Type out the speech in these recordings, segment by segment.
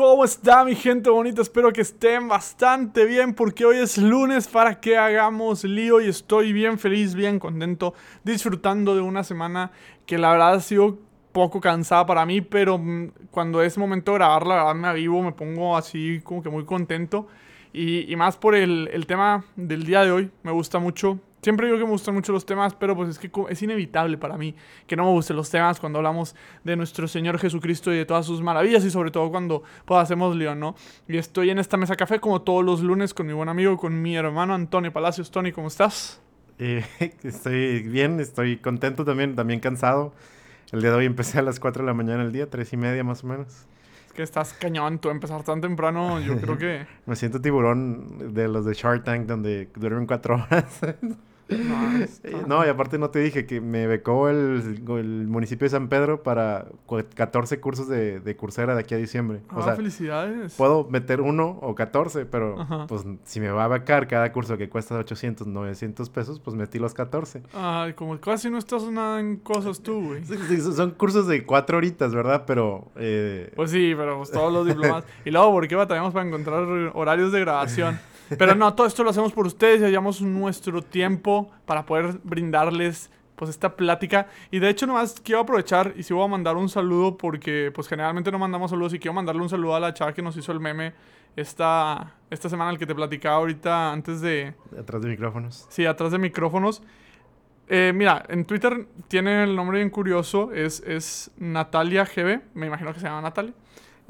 ¿Cómo está mi gente bonita? Espero que estén bastante bien porque hoy es lunes para que hagamos lío y estoy bien feliz, bien contento, disfrutando de una semana que la verdad ha sido poco cansada para mí, pero mm, cuando es momento de grabar, la verdad me me pongo así como que muy contento. Y, más por el tema del día de hoy, me gusta mucho Siempre digo que me gustan mucho los temas, pero pues es que es inevitable para mí que no me gusten los temas cuando hablamos de nuestro Señor Jesucristo y de todas sus maravillas y sobre todo cuando pues, hacemos lío, ¿no? Y estoy en esta mesa café como todos los lunes con mi buen amigo, con mi hermano Antonio Palacios. Tony, ¿cómo estás? Eh, estoy bien, estoy contento también, también cansado. El día de hoy empecé a las 4 de la mañana el día, 3 y media más o menos. Es que estás cañón, tú empezar tan temprano, yo creo que... Me siento tiburón de los de Shark Tank donde duermen 4 horas. Eh, no, y aparte no te dije que me becó el, el municipio de San Pedro para 14 cursos de, de cursera de aquí a diciembre. o ah, sea, felicidades. Puedo meter uno o 14, pero pues si me va a becar cada curso que cuesta 800, 900 pesos, pues metí los 14. Ay, como casi no estás nada en cosas tú, güey. son cursos de 4 horitas, ¿verdad? Pero... Eh... Pues sí, pero pues, todos los diplomas. y luego, ¿por qué batallamos para encontrar horarios de grabación? Pero no, todo esto lo hacemos por ustedes y hallamos nuestro tiempo para poder brindarles pues esta plática. Y de hecho nomás quiero aprovechar y si voy a mandar un saludo porque pues generalmente no mandamos saludos y quiero mandarle un saludo a la chava que nos hizo el meme esta, esta semana, el que te platicaba ahorita antes de... Atrás de micrófonos. Sí, atrás de micrófonos. Eh, mira, en Twitter tiene el nombre bien curioso, es, es Natalia GB, me imagino que se llama Natalia.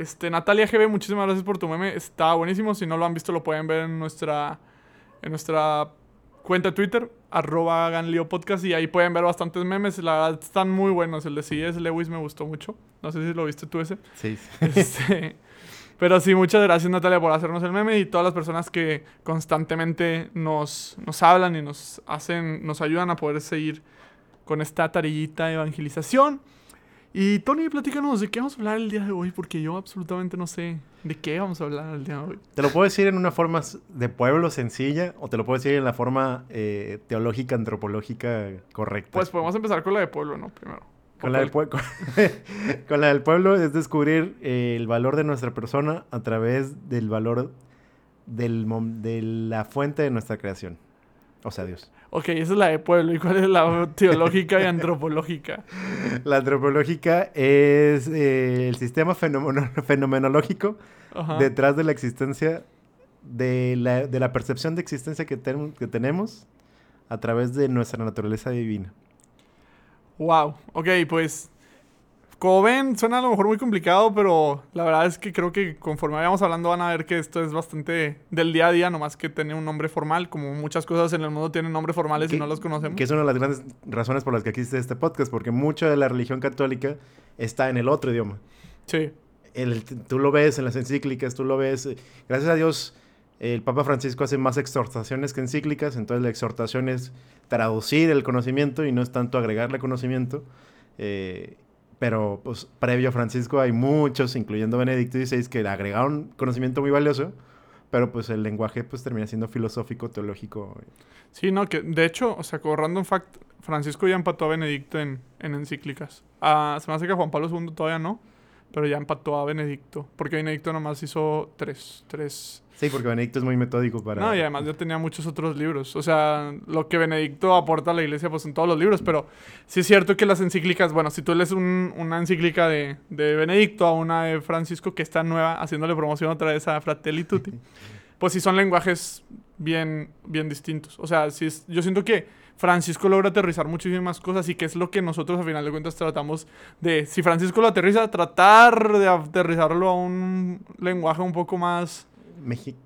Este, Natalia GB, muchísimas gracias por tu meme. Está buenísimo. Si no lo han visto, lo pueden ver en nuestra, en nuestra cuenta de Twitter, arroba Podcast. Y ahí pueden ver bastantes memes. La verdad, están muy buenos. El de C.S. Lewis me gustó mucho. No sé si lo viste tú ese. Sí. Este, pero sí, muchas gracias Natalia por hacernos el meme y todas las personas que constantemente nos, nos hablan y nos hacen, nos ayudan a poder seguir con esta tarillita de evangelización. Y Tony, platícanos de qué vamos a hablar el día de hoy, porque yo absolutamente no sé de qué vamos a hablar el día de hoy. Te lo puedo decir en una forma de pueblo sencilla o te lo puedo decir en la forma eh, teológica, antropológica correcta. Pues podemos empezar con la de pueblo, ¿no? Primero. Con la, del con la, del pueblo es descubrir eh, el valor de nuestra persona a través del valor del de la fuente de nuestra creación. O sea, Dios. Ok, esa es la de pueblo. ¿Y cuál es la teológica y antropológica? La antropológica es eh, el sistema fenomenológico detrás de la existencia, de la, de la percepción de existencia que, que tenemos a través de nuestra naturaleza divina. Wow, ok, pues como ven, suena a lo mejor muy complicado, pero la verdad es que creo que conforme vayamos hablando van a ver que esto es bastante del día a día, nomás que tiene un nombre formal, como muchas cosas en el mundo tienen nombres formales y no los conocemos. Que es una de las grandes razones por las que existe este podcast, porque mucha de la religión católica está en el otro idioma. Sí. El, tú lo ves en las encíclicas, tú lo ves. Gracias a Dios, el Papa Francisco hace más exhortaciones que encíclicas, entonces la exhortación es traducir el conocimiento y no es tanto agregarle conocimiento. Eh, pero pues previo a Francisco hay muchos, incluyendo Benedicto XVI, que agregaron conocimiento muy valioso, pero pues el lenguaje pues termina siendo filosófico, teológico. Sí, no, que de hecho, o sea, como random fact, Francisco ya empató a Benedicto en, en encíclicas. Ah, se me hace que Juan Pablo II todavía no, pero ya empató a Benedicto, porque Benedicto nomás hizo tres, tres Sí, porque Benedicto es muy metódico para... No, y además yo tenía muchos otros libros. O sea, lo que Benedicto aporta a la iglesia, pues en todos los libros. Pero sí es cierto que las encíclicas, bueno, si tú lees una encíclica de, de, Benedicto a una de Francisco que está nueva, haciéndole promoción otra vez a Fratelli Tutti, pues sí son lenguajes bien, bien distintos. O sea, sí es, yo siento que Francisco logra aterrizar muchísimas cosas y que es lo que nosotros a final de cuentas tratamos de, si Francisco lo aterriza, tratar de aterrizarlo a un lenguaje un poco más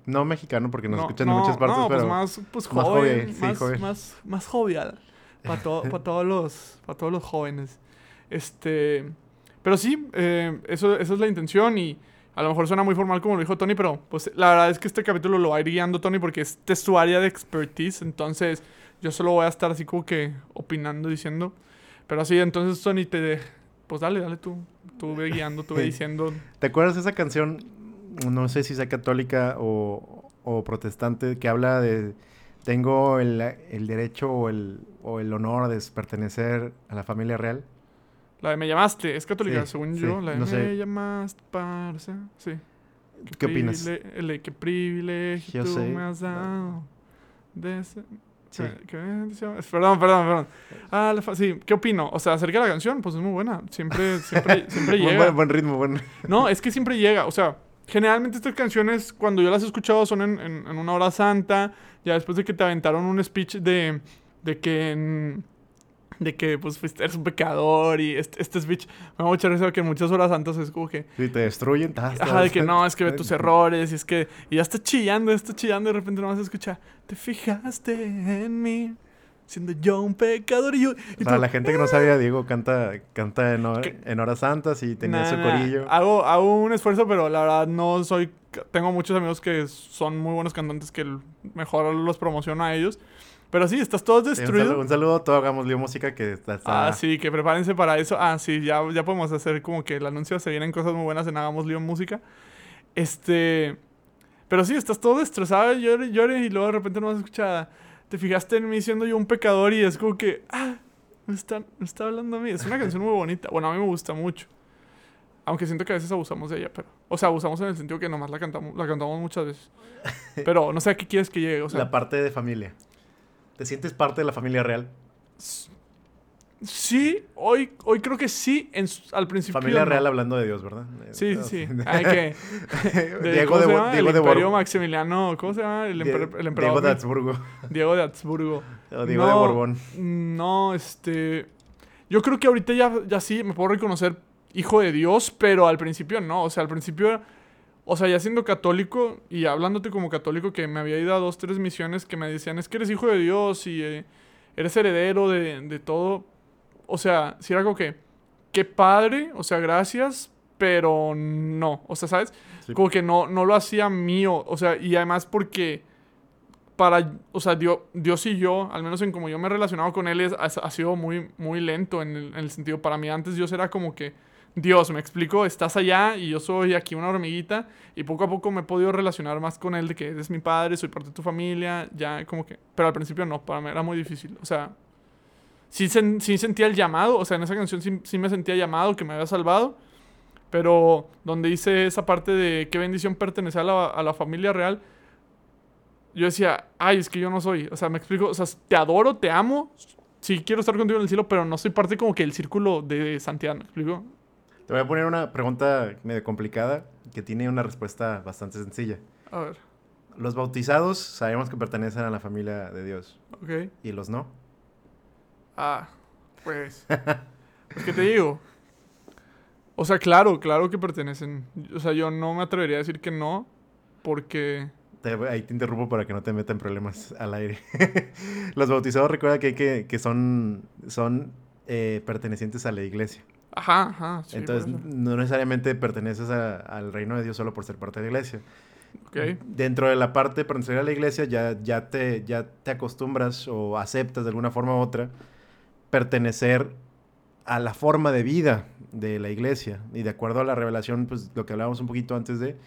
no mexicano, porque nos escuchan en muchas partes, pues pero... más, pues, joven, más, más, jovial. Para, todos los, para todos los jóvenes. Este... Pero sí, eh, eso, esa es la intención y a lo mejor suena muy formal como lo dijo Tony, pero pues la verdad es que este capítulo lo va a ir guiando Tony porque este es tu área de expertise, entonces yo solo voy a estar así como que opinando, diciendo. Pero así, entonces Tony, te... Pues dale, dale tú. Tú ve guiando, tú ve diciendo... ¿Te acuerdas de esa canción no sé si sea católica o, protestante, que habla de tengo el, derecho o el, o el honor de pertenecer a la familia real. La de Me llamaste, es católica, según yo. La de Me llamaste, parce. Sí. ¿Qué opinas? El de qué privilegio Yo tú sé. me has dado. de ese- Sí. ¿Qué bendición? Perdón, perdón, perdón. Ah, la sí, ¿qué opino? O sea, acerca de la canción, pues es muy buena. Siempre, siempre, siempre llega. buen- buen ritmo, buen... No, es que siempre llega. O sea, generalmente estas canciones, cuando yo las he escuchado, son en, en- en una hora santa. Ya después de que te aventaron un speech de, de que. en- de que, pues, fuiste- eres un pecador. Y este, este speech me da mucha risa que en muchas horas santas es como que. Sí, te destruyen. tas, Ajá, de que no, es que ve tus errores. Y es que. Y ya está chillando, está chillando. Y de repente nomás se escucha. Te fijaste en mí. Siendo yo un pecador. Y yo. y tú, la gente que no sabía, Diego canta, canta en, en horas santas y tenía Nah, su nah, corillo. Hago, hago un esfuerzo, pero la verdad no soy. Tengo muchos amigos que son muy buenos cantantes que mejor los promociono a ellos. Pero sí, estás todo Sí, un, destruido. saludo, un saludo a todo Hagamos Lío Música que está... está- Ah, sí, que prepárense para eso. Ah, sí, ya, ya podemos hacer como que el anuncio. Se vienen cosas muy buenas en Hagamos Lío Música. Este. Pero sí, estás todo destrozado, llore, llore, y luego de repente no vas a escuchar. Te fijaste en mí siendo yo un pecador y es como que. Ah, me está, me está hablando a mí. Es una canción muy bonita. Bueno, a mí me gusta mucho. Aunque siento que a veces abusamos de ella, pero. O sea, abusamos en el sentido que nomás la cantamos, la cantamos muchas veces. Pero no sé a qué quieres que llegue. O sea, la parte de familia. ¿Te sientes parte de la familia real? sí, hoy, hoy creo que sí. En, al principio. Familia no. real hablando de Dios, ¿verdad? Sí, sí, sí. Hay que. de- Diego ¿cómo de? Diego el de Imperio Maximiliano. ¿Cómo se llama? El, Die- emper- el Diego emperador. de Habsburgo. Diego de Habsburgo. O Diego de Borbón. No, este. Yo creo que ahorita ya, ya sí me puedo reconocer hijo de Dios, pero al principio no. O sea, al principio. O sea, ya siendo católico y hablándote como católico, que me había ido a dos, tres misiones que me decían, es que eres hijo de Dios y eh, eres heredero de, de todo. O sea, si era algo que, qué padre, o sea, gracias, pero no. O sea, ¿sabes? Sí. Como que no, no lo hacía mío. O sea, y además porque para, o sea, Dios, Dios y yo, al menos en como yo me he relacionado con Él, es, ha, ha sido muy, muy lento en el, en el sentido, para mí antes Dios era como que, Dios, me explico, estás allá y yo soy aquí una hormiguita y poco a poco me he podido relacionar más con Él de que eres mi padre, soy parte de tu familia, ya como que, pero al principio no, para mí era muy difícil, o sea, sí, sen- sí sentía el llamado, o sea, en esa canción sí, sí me sentía llamado, que me había salvado, pero donde hice esa parte de qué bendición pertenecer a la, a la familia real, yo decía, ay, es que yo no soy. O sea, me explico, o sea, te adoro, te amo, sí quiero estar contigo en el cielo, pero no soy parte como que del círculo de Santiago, ¿me explico? Te voy a poner una pregunta medio complicada que tiene una respuesta bastante sencilla. A ver, Los bautizados sabemos que pertenecen a la familia de Dios. ok. ¿Y los no? Ah, pues. pues, ¿qué te digo? O sea, claro, claro que pertenecen. O sea, yo no me atrevería a decir que no, porque. Te- ahí te interrumpo para que no te metan problemas al aire. los bautizados recuerda que, que, que son, son eh, pertenecientes a la iglesia. Ajá, ajá. sí, Entonces, no necesariamente perteneces a- al reino de Dios solo por ser parte de la iglesia. Ok. Dentro de la parte de pertenecer a la iglesia, ya, ya, te, ya te acostumbras o aceptas de alguna forma u otra pertenecer a la forma de vida de la iglesia. Y de acuerdo a la revelación, pues lo que hablábamos un poquito antes de,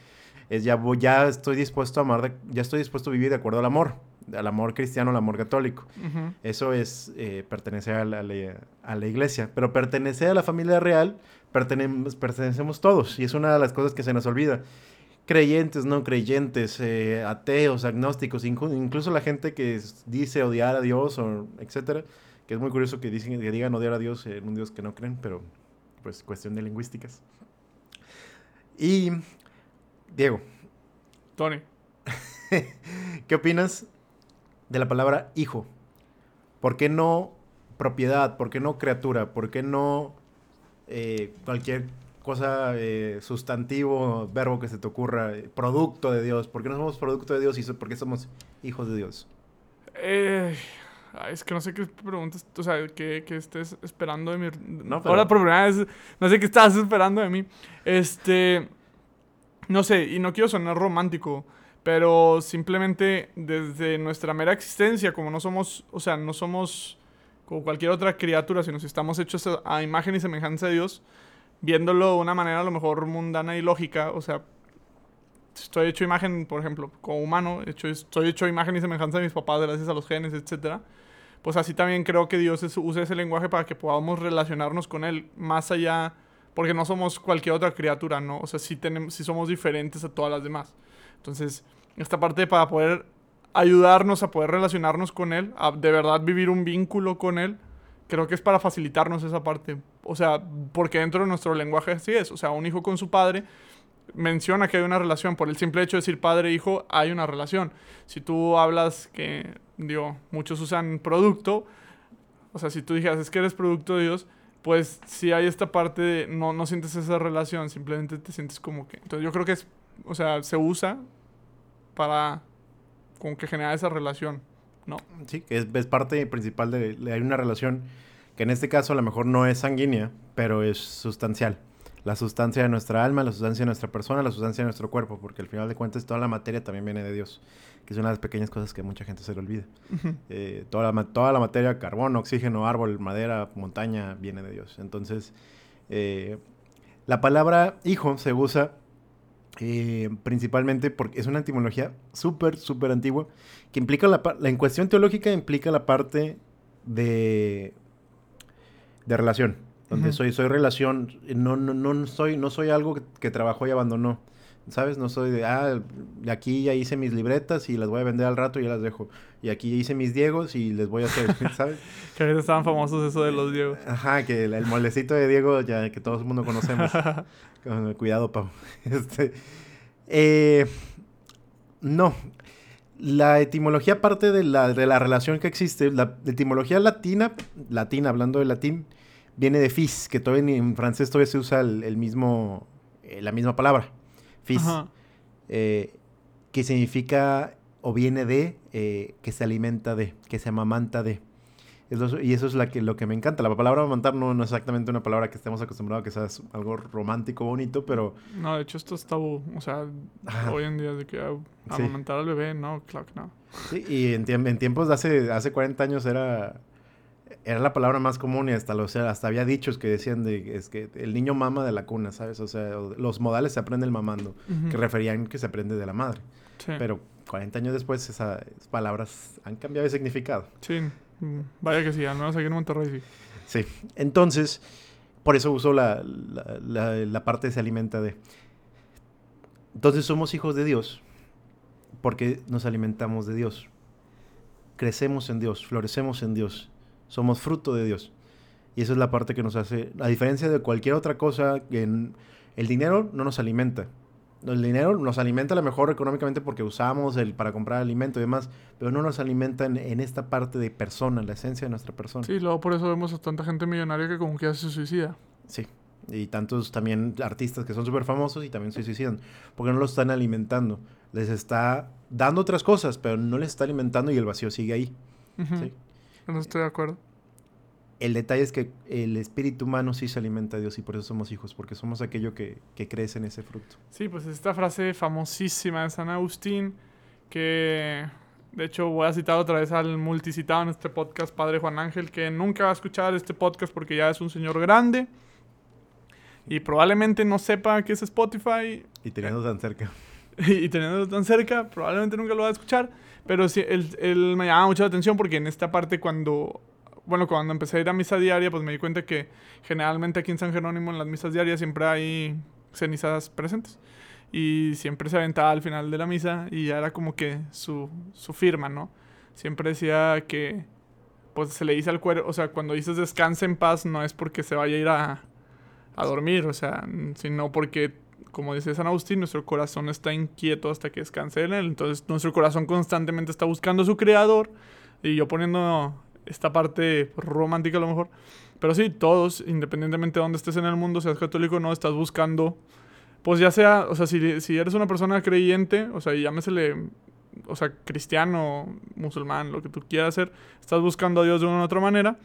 es ya, voy- ya estoy dispuesto a amar, de- ya estoy dispuesto a vivir de acuerdo al amor, al amor cristiano, al amor católico. Eso es eh, pertenecer a la, a la- a la iglesia. Pero pertenecer a la familia real, pertenemos, pertenecemos todos. Y es una de las cosas que se nos olvida. Creyentes, no creyentes, eh, ateos, agnósticos, inclu- incluso la gente que dice odiar a Dios, o etcétera. Que es muy curioso que, dicen, que digan odiar a Dios en un Dios que no creen, pero pues cuestión de lingüísticas. Y, Diego, Tony. ¿Qué opinas de la palabra hijo? ¿Por qué no propiedad? ¿Por qué no criatura? ¿Por qué no eh, cualquier cosa, eh, sustantivo, verbo que se te ocurra, producto de Dios? ¿Por qué no somos producto de Dios y por qué somos hijos de Dios? Eh, es que no sé qué preguntas, o sea, qué, qué estés esperando de mí. No, pero- Ahora por primera vez, no sé qué estás esperando de mí. Este, no sé, y no quiero sonar romántico, pero simplemente desde nuestra mera existencia, como no somos, o sea, no somos como cualquier otra criatura, sino si estamos hechos a, imagen y semejanza de Dios, viéndolo de una manera a lo mejor mundana y lógica, o sea, estoy hecho imagen, por ejemplo, como humano, hecho, estoy hecho imagen y semejanza de mis papás gracias a los genes, etcétera. Pues así también creo que Dios es- usa ese lenguaje para que podamos relacionarnos con Él más allá, porque no somos cualquier otra criatura, ¿no? O sea, sí, tenemos, sí somos diferentes a todas las demás. Entonces, esta parte para poder ayudarnos a poder relacionarnos con Él, a de verdad vivir un vínculo con Él, creo que es para facilitarnos esa parte. O sea, porque dentro de nuestro lenguaje así es. O sea, un hijo con su padre menciona que hay una relación. Por el simple hecho de decir padre e hay una relación. Si tú hablas que, digo, muchos usan producto, o sea, si tú dijeras es que eres producto de Dios, pues si hay esta parte de no, no sientes esa relación, simplemente te sientes como que... Entonces yo creo que es, o sea, se usa para como que generar esa relación, ¿no? Sí, que es, es parte principal de, de... Hay una relación que en este caso a lo mejor no es sanguínea, pero es sustancial la sustancia de nuestra alma, la sustancia de nuestra persona, la sustancia de nuestro cuerpo, porque al final de cuentas toda la materia también viene de Dios, que es una de las pequeñas cosas que mucha gente se le olvida. eh, toda, la, toda la materia, carbono, oxígeno, árbol, madera, montaña, viene de Dios. Entonces, eh, la palabra hijo se usa eh, principalmente porque es una etimología súper, súper antigua, que implica la, la, en cuestión teológica implica la parte de, de relación donde uh -huh. soy, soy relación, no, no, no, soy, no soy algo que, que, trabajó y abandonó, ¿sabes? No soy de, ah, aquí ya hice mis libretas y las voy a vender al rato y ya las dejo. Y aquí hice mis Diegos y les voy a hacer, ¿sabes? que ahorita estaban famosos eso de los Diegos. Ajá, que el, el molecito de Diego, ya que todo el mundo conocemos. Cuidado, Pau. Este, eh, no, la etimología parte de la, de la relación que existe, la etimología latina, latina, hablando de latín, viene de fis, que todavía en francés todavía se usa el, el mismo, eh, la misma palabra, fis, eh, que significa o viene de, eh, que se alimenta de, que se amamanta de. Eso, y eso es la que, lo que me encanta. La palabra amamantar no, no es exactamente una palabra que estemos acostumbrados a que sea algo romántico, bonito, pero... No, de hecho esto es tabú. O sea, Ajá. hoy en día de que amamantar sí. al bebé, no, claro que no. Sí, y en, en tiempos de hace, hace 40 años era era la palabra más común y hasta, lo, o sea, hasta había dichos que decían de es que el niño mama de la cuna, ¿sabes? O sea, los modales se aprenden mamando, uh -huh. que referían que se aprende de la madre. Sí. Pero 40 años después esas palabras han cambiado de significado. Sí, vaya que sí, al menos aquí en Monterrey sí. Sí, entonces, por eso uso la, la, la, la parte se alimenta de... Entonces somos hijos de Dios porque nos alimentamos de Dios. Crecemos en Dios, florecemos en Dios somos fruto de Dios. Y esa es la parte que nos hace, a diferencia de cualquier otra cosa, en, el dinero no nos alimenta. El dinero nos alimenta a lo mejor económicamente porque usamos el para comprar alimento y demás, pero no nos alimenta en, en, esta parte de persona, la esencia de nuestra persona. Sí, luego por eso vemos a tanta gente millonaria que como que ya se suicida. Sí, y tantos también artistas que son súper famosos y también se suicidan, porque no los están alimentando. Les está dando otras cosas, pero no les está alimentando y el vacío sigue ahí. Uh -huh. ¿sí? No estoy de acuerdo. El detalle es que el espíritu humano sí se alimenta a Dios y por eso somos hijos, porque somos aquello que, que crece en ese fruto. Sí, pues esta frase famosísima de San Agustín, que de hecho voy a citar otra vez al multicitado en este podcast, Padre Juan Ángel, que nunca va a escuchar este podcast porque ya es un señor grande y probablemente no sepa qué es Spotify. Y teniendo tan cerca. y teniendo tan cerca, probablemente nunca lo va a escuchar. Pero sí, él, él me llama mucho la atención porque en esta parte cuando bueno, cuando empecé a ir a misa diaria, pues me di cuenta que generalmente aquí en San Jerónimo, en las misas diarias, siempre hay cenizas presentes. Y siempre se aventaba al final de la misa y ya era como que su, su firma, ¿no? Siempre decía que, pues se le dice al cuerpo, o sea, cuando dices descanse en paz, no es porque se vaya a ir a, a dormir, o sea, sino porque, como dice San Agustín, nuestro corazón está inquieto hasta que descanse en él. Entonces, nuestro corazón constantemente está buscando a su creador. Y yo poniendo esta parte romántica a lo mejor. Pero sí, todos, independientemente de dónde estés en el mundo, seas católico o no, estás buscando, pues ya sea, o sea, si, si eres una persona creyente, o sea, llámesele, o sea, cristiano, musulmán, lo que tú quieras hacer, estás buscando a Dios de una u otra manera.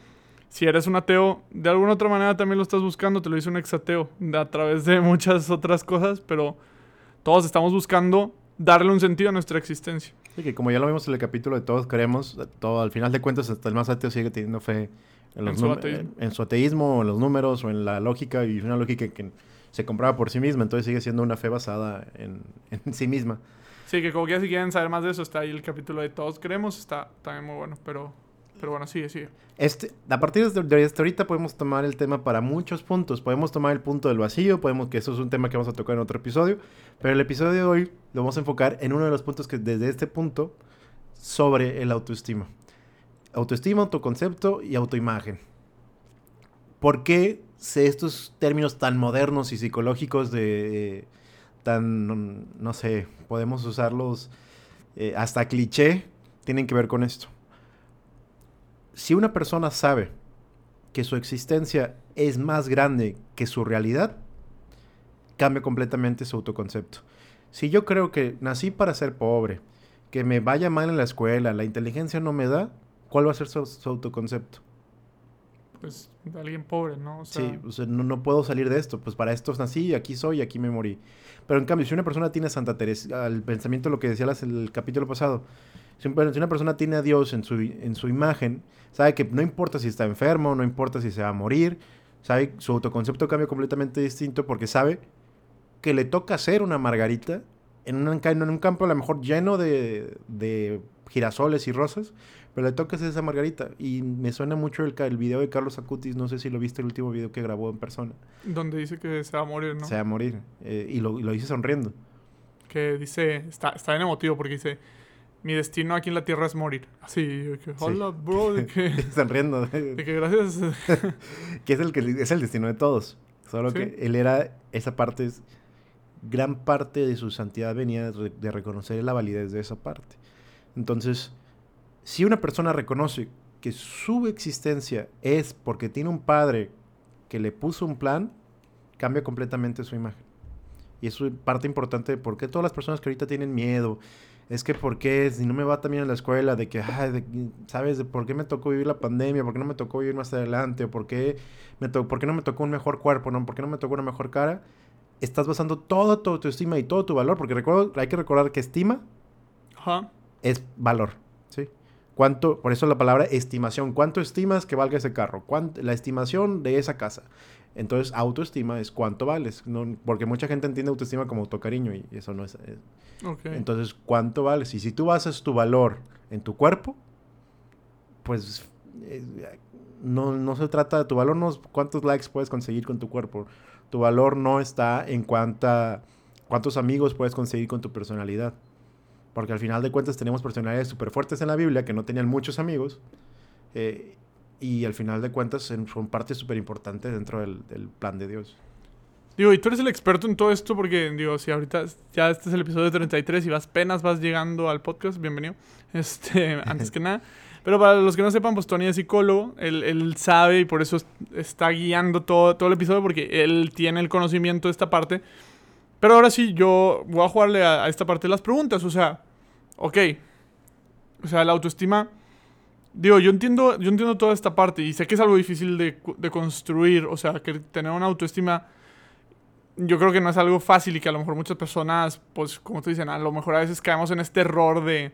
Si eres un ateo, de alguna otra manera también lo estás buscando, te lo dice un exateo, a través de muchas otras cosas, pero todos estamos buscando darle un sentido a nuestra existencia. Sí, que como ya lo vimos en el capítulo de Todos Creemos, todo, al final de cuentas hasta el más ateo sigue teniendo fe en, los en, su, ateísmo. en su ateísmo, en los números, o en la lógica, y una lógica que se compraba por sí misma, entonces sigue siendo una fe basada en, en sí misma. Sí, que como que si quieren saber más de eso, está ahí el capítulo de Todos Creemos, está también muy bueno, pero... Pero bueno, sigue, sigue. Este, a partir de, de hasta ahorita podemos tomar el tema para muchos puntos. Podemos tomar el punto del vacío, podemos que eso es un tema que vamos a tocar en otro episodio. Pero el episodio de hoy lo vamos a enfocar en uno de los puntos que desde este punto sobre el autoestima. Autoestima, autoconcepto y autoimagen. ¿Por qué estos términos tan modernos y psicológicos de tan, no sé, podemos usarlos eh, hasta cliché, tienen que ver con esto? Si una persona sabe que su existencia es más grande que su realidad, cambia completamente su autoconcepto. Si yo creo que nací para ser pobre, que me vaya mal en la escuela, la inteligencia no me da, ¿cuál va a ser su, su autoconcepto? Pues de alguien pobre, ¿no? O sea, sí, o sea, no, no puedo salir de esto, pues para esto nací, aquí soy, aquí me morí. Pero en cambio, si una persona tiene Santa Teresa, al pensamiento lo que decía las- el capítulo pasado, si un- si una persona tiene a Dios en su, en su imagen, sabe que no importa si está enfermo, no importa si se va a morir, sabe, su autoconcepto cambia completamente distinto porque sabe que le toca ser una margarita en un, en un campo a lo mejor lleno de, de girasoles y rosas, pero le toca ser esa margarita. Y me suena mucho el, el video de Carlos Acutis, no sé si lo viste el último video que grabó en persona. donde dice que se va a morir, ¿no? Se va a morir. eh, y, lo, y lo dice sonriendo. Que dice, está, está bien emotivo porque dice, mi destino aquí en la tierra es morir. Así, hola, bro, de que, sonriendo. de que gracias. que es el, que es el destino de todos. Solo Sí. que él era, esa parte, es- gran parte de su santidad venía de, de reconocer la validez de esa parte. Entonces, si una persona reconoce que su existencia es porque tiene un padre que le puso un plan, cambia completamente su imagen. Y eso es parte importante de por qué todas las personas que ahorita tienen miedo, es que por qué si no me va también en la escuela, de que, ay, de- ¿sabes? De por qué me tocó vivir la pandemia, por qué no me tocó vivir más adelante, o por qué, me to- por qué no me tocó un mejor cuerpo, ¿no? ¿Por qué no me tocó una mejor cara? Estás basando toda tu autoestima y todo tu valor, porque recuerdo, hay que recordar que estima Ajá. es valor, ¿sí? ¿Cuánto, por eso la palabra estimación, cuánto estimas que valga ese carro? ¿Cuánto- la estimación de esa casa. Entonces, autoestima es cuánto vales, no, porque mucha gente entiende autoestima como autocariño y eso no es, es- Ok. entonces, ¿cuánto vales? Y si tú basas tu valor en tu cuerpo, pues eh, no, no se trata de tu valor, no cuántos likes puedes conseguir con tu cuerpo. Tu valor no está en cuánta, cuántos amigos puedes conseguir con tu personalidad. Porque al final de cuentas tenemos personalidades súper fuertes en la Biblia que no tenían muchos amigos. eh, y al final de cuentas son parte súper importante dentro del, del plan de Dios. Digo, y tú eres el experto en todo esto porque, digo, si ahorita ya este es el episodio 33 y vas apenas vas llegando al podcast, bienvenido. Este, antes que nada. Pero para los que no sepan, pues Tony es psicólogo, él, él sabe y por eso es- está guiando todo, todo el episodio porque él tiene el conocimiento de esta parte. Pero ahora sí, yo voy a jugarle a, a esta parte de las preguntas, o sea, ok. O sea, la autoestima... Digo, yo entiendo, yo entiendo toda esta parte y sé que es algo difícil de, de construir, o sea, que tener una autoestima yo creo que no es algo fácil y que a lo mejor muchas personas, pues como tú dicen, a lo mejor a veces caemos en este error de,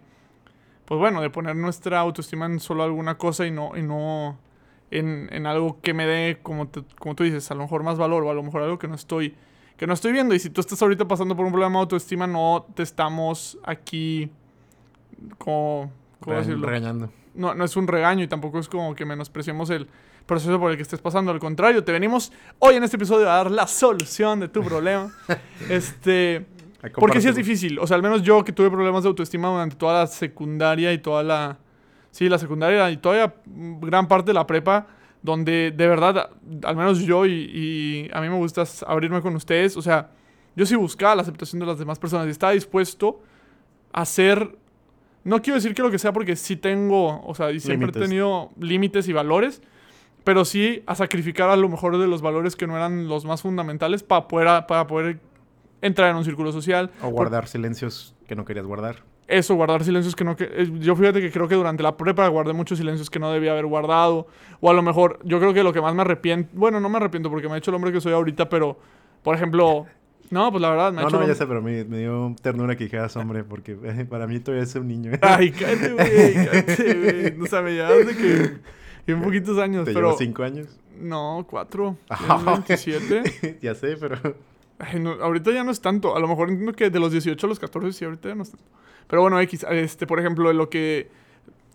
pues bueno, de poner nuestra autoestima en solo alguna cosa y no, y no en, en algo que me dé, como, te- como tú dices, a lo mejor más valor o a lo mejor algo que no estoy, que no estoy viendo. Y si tú estás ahorita pasando por un problema de autoestima, no te estamos aquí como, ¿cómo Re- decirlo? Regañando. No, no es un regaño y tampoco es como que menospreciemos el proceso por el que estés pasando. Al contrario, te venimos hoy en este episodio a dar la solución de tu problema. este, porque sí es difícil. O sea, al menos yo que tuve problemas de autoestima durante toda la secundaria y toda la... Sí, la secundaria y todavía gran parte de la prepa, donde de verdad, al menos yo y, y a mí me gusta abrirme con ustedes. O sea, yo sí buscaba la aceptación de las demás personas y estaba dispuesto a hacer... No quiero decir que lo que sea porque sí tengo, o sea, y siempre he tenido límites y valores, pero sí a sacrificar a lo mejor de los valores que no eran los más fundamentales para poder, para poder entrar en un círculo social. O guardar silencios que no querías guardar. Eso, guardar silencios que no... Que, eh, yo fíjate que creo que durante la prepa guardé muchos silencios que no debía haber guardado. O a lo mejor, yo creo que lo que más me arrepiento... Bueno, no me arrepiento porque me ha hecho el hombre que soy ahorita, pero... Por ejemplo... No, pues la verdad, me ha No, hecho no, ya sé, pero me, me dio ternura que dijeras hombre, porque eh, para mí todavía es un niño. Ay, cállate, güey, cállate, güey. O sea, me llevas de que... En poquitos años, Te pero... llevo cinco años. No, cuatro. Tienes 27. ya sé, pero Ay, no, ahorita ya no es tanto. A lo mejor entiendo que de los 18 a los 14 sí, ahorita ya no es tanto. Pero bueno, X, este, por ejemplo, lo que...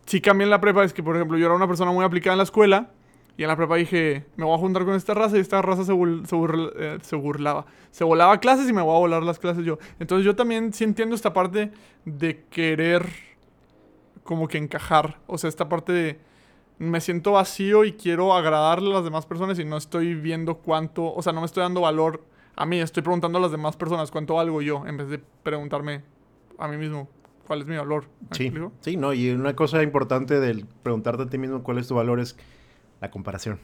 sí cambié en la prepa es que, por ejemplo, yo era una persona muy aplicada en la escuela y en la prepa dije, me voy a juntar con esta raza y esta raza se, se, burl- eh, se burlaba. Se volaba clases y me voy a volar las clases yo. Entonces yo también sí entiendo esta parte de querer como que encajar. O sea, esta parte de me siento vacío y quiero agradarle a las demás personas y no estoy viendo cuánto, o sea, no me estoy dando valor a mí, estoy preguntando a las demás personas cuánto valgo yo en vez de preguntarme a mí mismo cuál es mi valor. ¿Me Sí, sí, no, y una cosa importante del preguntarte a ti mismo cuál es tu valor es la comparación.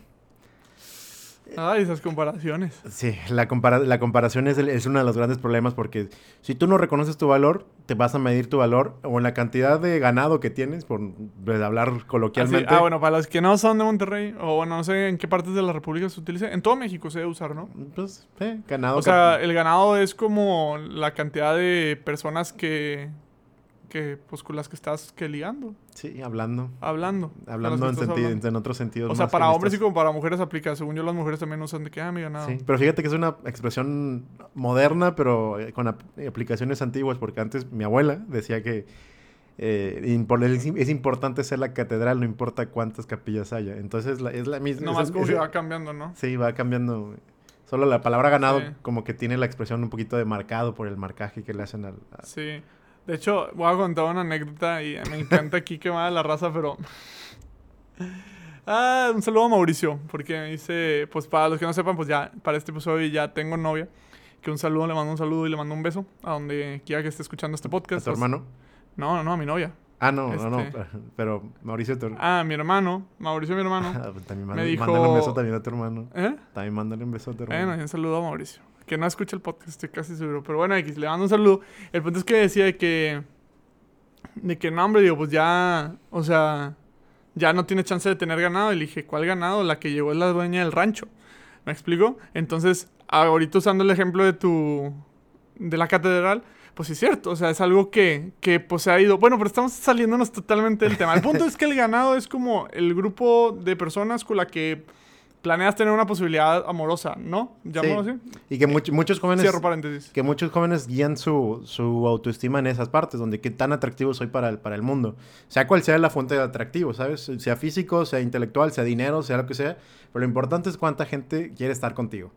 Ay, esas comparaciones. Sí, la, compara- la comparación es, el- es uno de los grandes problemas porque si tú no reconoces tu valor, te vas a medir tu valor o en la cantidad de ganado que tienes, por hablar Así- coloquialmente. ah, bueno, para los que no son de Monterrey, o bueno, no sé en qué partes de la República se utiliza, en todo México se debe usar, ¿no? Pues, eh, ganado. O sea, el ganado es como la cantidad de personas que, que pues con las que estás que ligando, sí, hablando. hablando. Hablando en, sentido, hablando. en otros sentidos. O sea, más para hombres y como para mujeres aplica. Según yo, las mujeres también usan de que, ah, ganado. Sí, pero fíjate que es una expresión moderna, pero eh, con ap- aplicaciones antiguas, porque antes mi abuela decía que eh, es es importante ser la catedral, no importa cuántas capillas haya. Entonces la- es la misma. Nomás es- como es- que va cambiando, ¿no? Sí, va cambiando. Solo la palabra ganado Sí. como que tiene la expresión un poquito de marcado por el marcaje que le hacen al... a- Sí. De hecho, voy a contar una anécdota y me encanta aquí que va la raza, pero... Ah, un saludo a Mauricio, porque me dice, pues para los que no sepan, pues ya, para este episodio ya tengo novia. Que un saludo, le mando un saludo y le mando un beso a donde quiera que esté escuchando este ¿A podcast. tu pues- hermano? No, no, no, a mi novia. Ah, no, no, no. Este- Pero Mauricio, tu... Ah, mi hermano, Mauricio, mi hermano. Ah, pues también me mándale, dijo- mándale un beso también a tu hermano. ¿Eh? También mándale un beso a tu hermano. Bueno, un saludo a Mauricio. Que no escucha el podcast, estoy casi seguro. Pero bueno, X, le mando un saludo. El punto es que decía de que. De que no, hombre, digo, pues ya. O sea. Ya no tiene chance de tener ganado. Y le dije, ¿cuál ganado? La que llegó es la dueña del rancho. ¿Me explico? Entonces, ahorita usando el ejemplo de tu. De la catedral. Pues sí es cierto, o sea, es algo que, que pues se ha ido. Bueno, pero estamos saliéndonos totalmente del tema. El punto es que el ganado es como el grupo de personas con la que planeas tener una posibilidad amorosa, ¿no? Llámalo Sí. así. Y que much- muchos jóvenes... Cierro paréntesis. que muchos jóvenes guían su, su autoestima en esas partes, donde qué tan atractivo soy para el, para el mundo. Sea cual sea la fuente de atractivo, ¿sabes? Sea físico, sea intelectual, sea dinero, sea lo que sea. Pero lo importante es cuánta gente quiere estar contigo.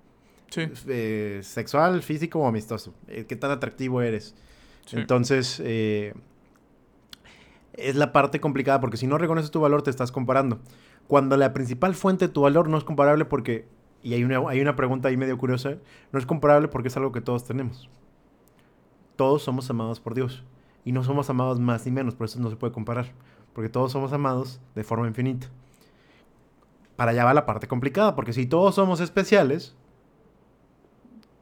Sí. Eh, sexual, físico o amistoso. Eh, qué tan atractivo eres. sí. Entonces, eh, es la parte complicada porque si no reconoces tu valor te estás comparando. Cuando la principal fuente de tu valor no es comparable porque, y hay una, hay una pregunta ahí medio curiosa, no es comparable porque es algo que todos tenemos. Todos somos amados por Dios y no somos amados más ni menos, por eso no se puede comparar, porque todos somos amados de forma infinita. Para allá va la parte complicada, porque si todos somos especiales,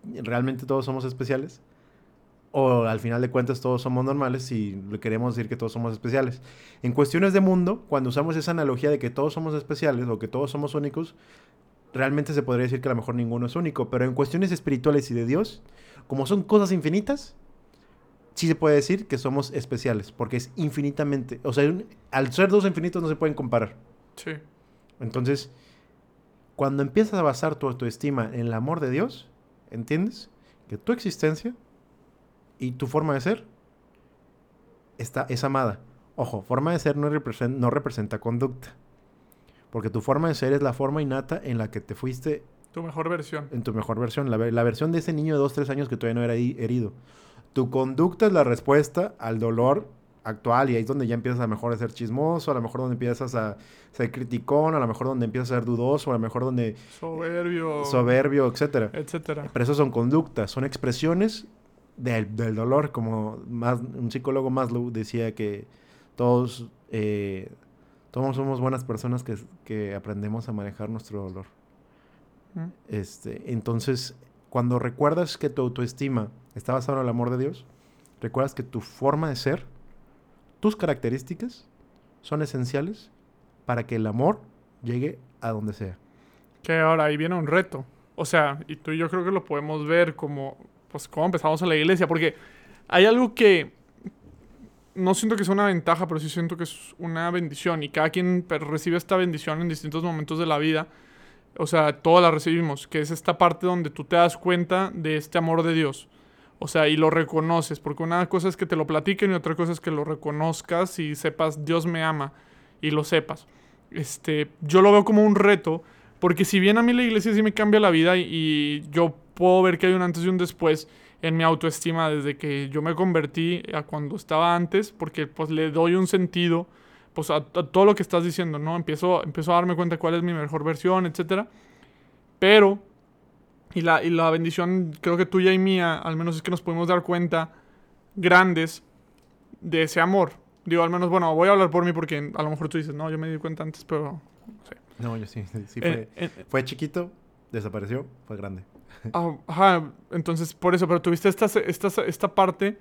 realmente todos somos especiales, o al final de cuentas todos somos normales y queremos decir que todos somos especiales. En cuestiones de mundo, cuando usamos esa analogía de que todos somos especiales o que todos somos únicos, realmente se podría decir que a lo mejor ninguno es único, pero en cuestiones espirituales y de Dios, como son cosas infinitas, sí se puede decir que somos especiales, porque es infinitamente, o sea, un- al ser dos infinitos no se pueden comparar. Sí. Entonces, cuando empiezas a basar tu autoestima en el amor de Dios, ¿entiendes? Que tu existencia y tu forma de ser está, es amada. Ojo, forma de ser no, represen- no representa conducta. Porque tu forma de ser es la forma innata en la que te fuiste Tu mejor versión. en tu mejor versión. La, la versión de ese niño de 2, 3 años que todavía no era herido. Tu conducta es la respuesta al dolor actual y ahí es donde ya empiezas a lo mejor a ser chismoso, a lo mejor donde empiezas a ser criticón, a lo mejor donde empiezas a ser dudoso, a lo mejor donde Soberbio. soberbio, etcétera. Etcétera. Pero eso son conductas, son expresiones del, del dolor, como más, un psicólogo Maslow decía que todos, eh, todos somos buenas personas que, que aprendemos a manejar nuestro dolor. Mm. Este, entonces, cuando recuerdas que tu autoestima está basada en el amor de Dios, recuerdas que tu forma de ser, tus características, son esenciales para que el amor llegue a donde sea. Que ahora ahí viene un reto. O sea, y tú y yo creo que lo podemos ver como, pues, cómo empezamos en la iglesia. Porque hay algo que no siento que sea una ventaja, pero sí siento que es una bendición. Y cada quien recibe esta bendición en distintos momentos de la vida. O sea, todas la recibimos. Que es esta parte donde tú te das cuenta de este amor de Dios. O sea, y lo reconoces. Porque una cosa es que te lo platiquen y otra cosa es que lo reconozcas y sepas, Dios me ama. y lo sepas. Este, yo lo veo como un reto, porque si bien a mí la iglesia sí me cambia la vida y, yo puedo ver que hay un antes y un después en mi autoestima desde que yo me convertí a cuando estaba antes, porque pues le doy un sentido pues a, a todo lo que estás diciendo, ¿no? Empiezo, empiezo a darme cuenta cuál es mi mejor versión, etcétera. Pero, y la, y la bendición creo que tuya y mía, al menos es que nos podemos dar cuenta grandes de ese amor. Digo, al menos, bueno, voy a hablar por mí porque a lo mejor tú dices, no, yo me di cuenta antes, pero no sé. No, yo sí, sí, sí Eh, fue, eh, fue chiquito, desapareció, fue grande. Ah, Ajá, entonces por eso, pero tuviste esta, esta, esta parte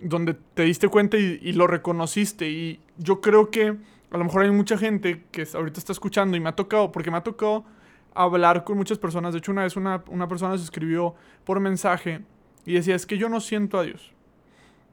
donde te diste cuenta y, y lo reconociste. Y yo creo que a lo mejor hay mucha gente que ahorita está escuchando y me ha tocado, porque me ha tocado hablar con muchas personas. De hecho, una vez una, una persona se escribió por mensaje y decía, es que yo no siento a Dios.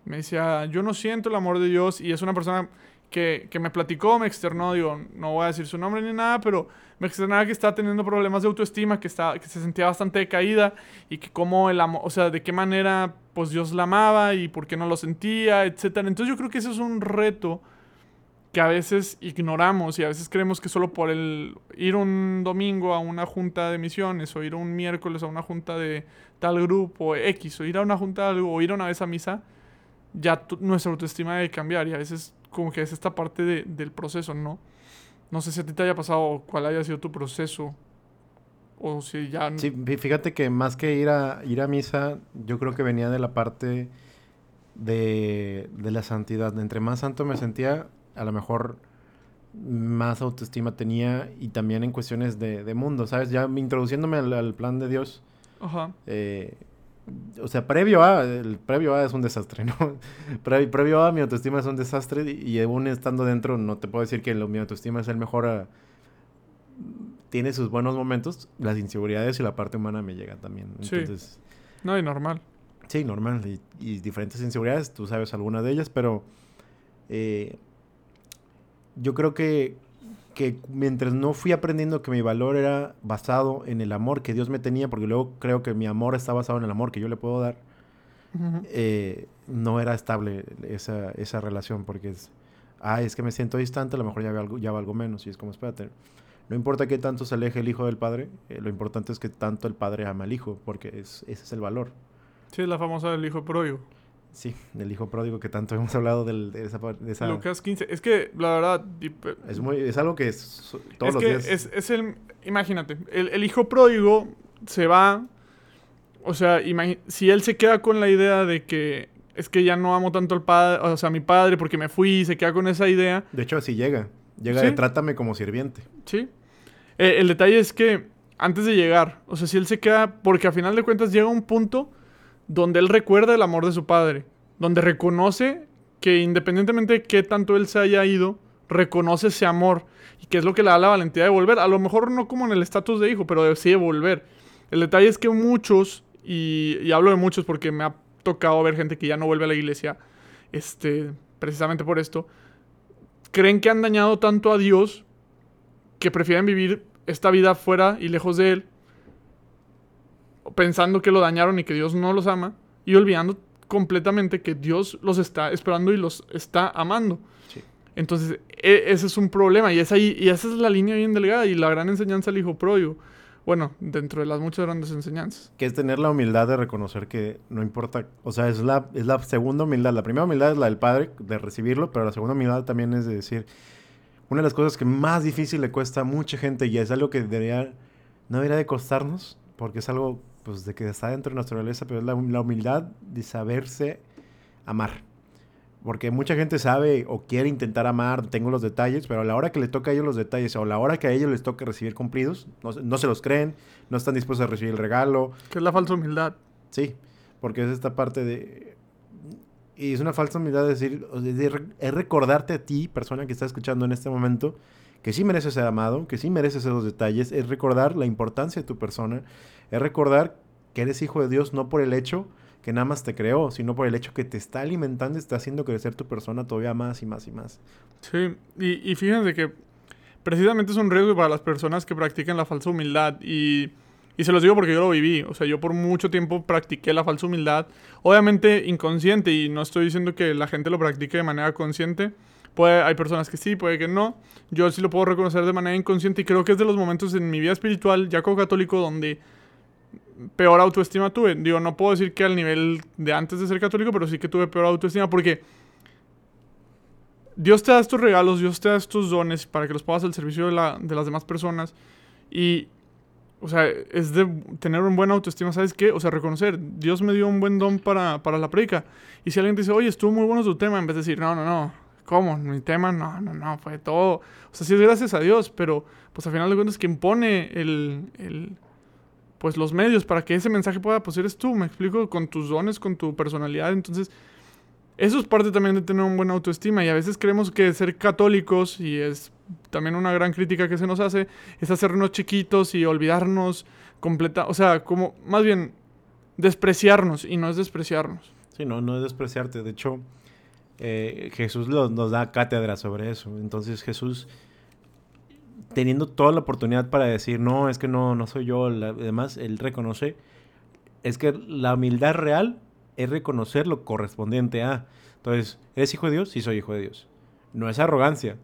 Me decía, yo no siento el amor de Dios y es una persona que, que me platicó, me externó, digo, no voy a decir su nombre ni nada, pero me externaba que estaba teniendo problemas de autoestima, que, está, que se sentía bastante decaída y que cómo el amor, o sea, de qué manera pues Dios la amaba y por qué no lo sentía, etcétera. Entonces yo creo que ese es un reto que a veces ignoramos y a veces creemos que solo por el ir un domingo a una junta de misiones o ir un miércoles a una junta de tal grupo X o ir a una junta de algo o ir una vez a misa, ya nuestra autoestima debe cambiar y a veces como que es esta parte de- del proceso, ¿no? No sé si a ti te haya pasado cuál haya sido tu proceso o si ya... Sí, fí- fíjate que más que ir a, ir a misa, yo creo que venía de la parte de, de la santidad. Entre más santo me sentía, a lo mejor más autoestima tenía y también en cuestiones de, de mundo, ¿sabes? Ya introduciéndome al, al plan de Dios, Ajá. eh, o sea, previo a, el previo a es un desastre, ¿no? Pre- previo a mi autoestima es un desastre y, y aún estando dentro no te puedo decir que lo, mi autoestima es el mejor, ah, tiene sus buenos momentos, las inseguridades y la parte humana me llegan también. Sí. No, y normal. sí, normal, y, y diferentes inseguridades, tú sabes algunas de ellas, pero eh, yo creo que, que mientras no fui aprendiendo que mi valor era basado en el amor que Dios me tenía, porque luego creo que mi amor está basado en el amor que yo le puedo dar, eh, no era estable esa, esa relación porque es, ah, es que me siento distante, a lo mejor ya valgo, ya valgo menos y es como, espérate, no importa qué tanto se aleje el hijo del padre, eh, lo importante es que tanto el padre ama al hijo, porque es, ese es el valor. Sí, es la famosa del hijo pródigo. Sí, del hijo pródigo que tanto hemos hablado del- de esa... de esa- Lucas 15. Es que, la verdad, es, muy, es algo que es, todos es los que días... es, es el. Imagínate, el, el hijo pródigo se va. O sea, si él se queda con la idea de que es que ya no amo tanto al padre, o sea, a mi padre porque me fui y se queda con esa idea, De hecho, así llega. Llega Sí. de trátame como sirviente. ¿sí? Eh, el detalle es que antes de llegar, o sea, si él se queda, porque a final de cuentas llega un punto donde él recuerda el amor de su padre, donde reconoce que independientemente de qué tanto él se haya ido, reconoce ese amor y que es lo que le da la valentía de volver. A lo mejor no como en el estatus de hijo, pero de sí de volver. El detalle es que muchos, y, y hablo de muchos porque me ha tocado ver gente que ya no vuelve a la iglesia, este, precisamente por esto, creen que han dañado tanto a Dios que prefieren vivir esta vida fuera y lejos de Él, pensando que lo dañaron y que Dios no los ama, y olvidando completamente que Dios los está esperando y los está amando. Sí. Entonces, e- ese es un problema y, es ahí, y esa es la línea bien delgada y la gran enseñanza del hijo pródigo. Bueno, dentro de las muchas grandes enseñanzas. Que es tener la humildad de reconocer que no importa, o sea, es la, es la segunda humildad. La primera humildad es la del padre, de recibirlo, pero la segunda humildad también es de decir, una de las cosas que más difícil le cuesta a mucha gente y es algo que debería, no debería de costarnos, porque es algo pues de que está dentro de nuestra naturaleza, pero es la, la humildad de saberse amar. Porque mucha gente sabe o quiere intentar amar, tengo los detalles, pero a la hora que le toca a ellos los detalles o a la hora que a ellos les toca recibir cumplidos, no, no se los creen, no están dispuestos a recibir el regalo, Que es la falsa humildad. Sí, porque es esta parte de... Y es una falsa humildad decir, sea, de es recordarte a ti, persona que está escuchando en este momento, que sí mereces ser amado, que sí mereces esos detalles, es recordar la importancia de tu persona, es recordar que eres hijo de Dios no por el hecho que nada más te creó, sino por el hecho que te está alimentando y está haciendo crecer tu persona todavía más y más y más. Sí, y, y fíjense que precisamente es un riesgo para las personas que practican la falsa humildad. Y, y se los digo porque yo lo viví. O sea, yo por mucho tiempo practiqué la falsa humildad. Obviamente inconsciente, y no estoy diciendo que la gente lo practique de manera consciente, Puede, hay personas que sí, puede que no. Yo sí lo puedo reconocer de manera inconsciente y creo que es de los momentos en mi vida espiritual, ya como católico, donde peor autoestima tuve. Digo, no puedo decir que al nivel de antes de ser católico, pero sí que tuve peor autoestima porque Dios te da estos regalos, Dios te da estos dones para que los pongas al servicio de, la, de las demás personas. Y, o sea, es de tener un buen autoestima, ¿sabes qué? O sea, reconocer, Dios me dio un buen don para, para la predica. Y si alguien te dice, oye, estuvo muy bueno tu tema, en vez de decir, no, no, no, ¿cómo? Mi tema, no, no, no, fue todo. O sea, sí es gracias a Dios, pero pues al final de cuentas quien pone el, el pues los medios para que ese mensaje pueda, pues eres tú, me explico, con tus dones, con tu personalidad. Entonces, eso es parte también de tener un buen autoestima y a veces creemos que ser católicos, y es también una gran crítica que se nos hace, es hacernos chiquitos y olvidarnos completa, o sea, como más bien despreciarnos y no es despreciarnos. Sí, no, no es despreciarte. De hecho, eh, Jesús nos da cátedra sobre eso. Entonces Jesús, teniendo toda la oportunidad para decir, no, es que no, no soy yo, además, él reconoce, es que la humildad real es reconocer lo correspondiente a. Entonces, ¿eres hijo de Dios? Sí, soy hijo de Dios. No es arrogancia.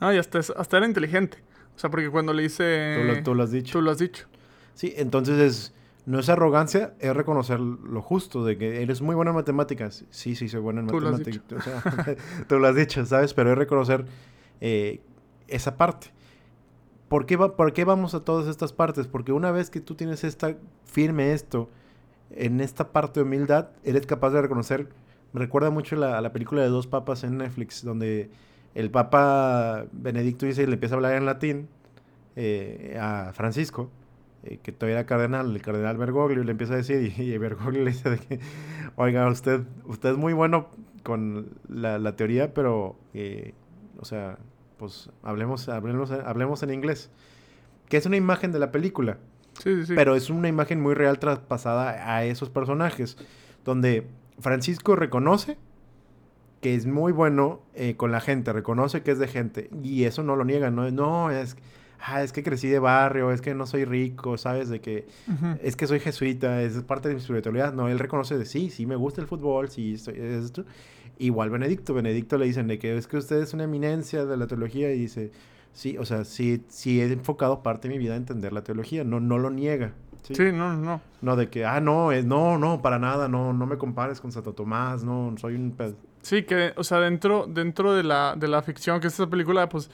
No, y hasta, hasta era inteligente. O sea, porque cuando le dice... Tú lo, tú lo has dicho. Tú lo has dicho. Sí, entonces es, no es arrogancia, es reconocer lo justo, de que eres muy bueno en matemáticas. Sí, sí, soy bueno en Tú lo has matemáticas. O sea, tú lo has dicho, ¿sabes? Pero es reconocer eh, esa parte. ¿Por qué, va, ¿Por qué vamos a todas estas partes? Porque una vez que tú tienes esta firme esto, en esta parte de humildad, eres capaz de reconocer. Me recuerda mucho la, a la película de dos papas en Netflix, donde el papa Benedicto dice y le empieza a hablar en latín eh, a Francisco, eh, que todavía era cardenal, el cardenal Bergoglio, le empieza a decir, y, Bergoglio le dice de que, oiga, usted, usted es muy bueno con la, teoría, pero, eh, o sea, pues hablemos, hablemos, hablemos en inglés. Que es una imagen de la película. Pero es una imagen muy real traspasada a esos personajes. Donde Francisco reconoce que es muy bueno eh, con la gente, reconoce que es de gente. Y eso no lo niega, no, no es, ah, es que crecí de barrio, es que no soy rico, ¿sabes? De que es que soy jesuita, es parte de mi espiritualidad. No, él reconoce de sí, sí me gusta el fútbol, sí, es esto. Igual Benedicto, Benedicto le dicen de que es que usted es una eminencia de la teología y dice, Sí, o sea, sí, sí he enfocado parte de mi vida a entender la teología, no, no lo niega. Sí, no, no. No, de que, ah, no, no, no, para nada, no, no me compares con Santo Tomás, no, soy un... Sí, que, o sea, dentro, dentro de, la, de la ficción que es esta película, pues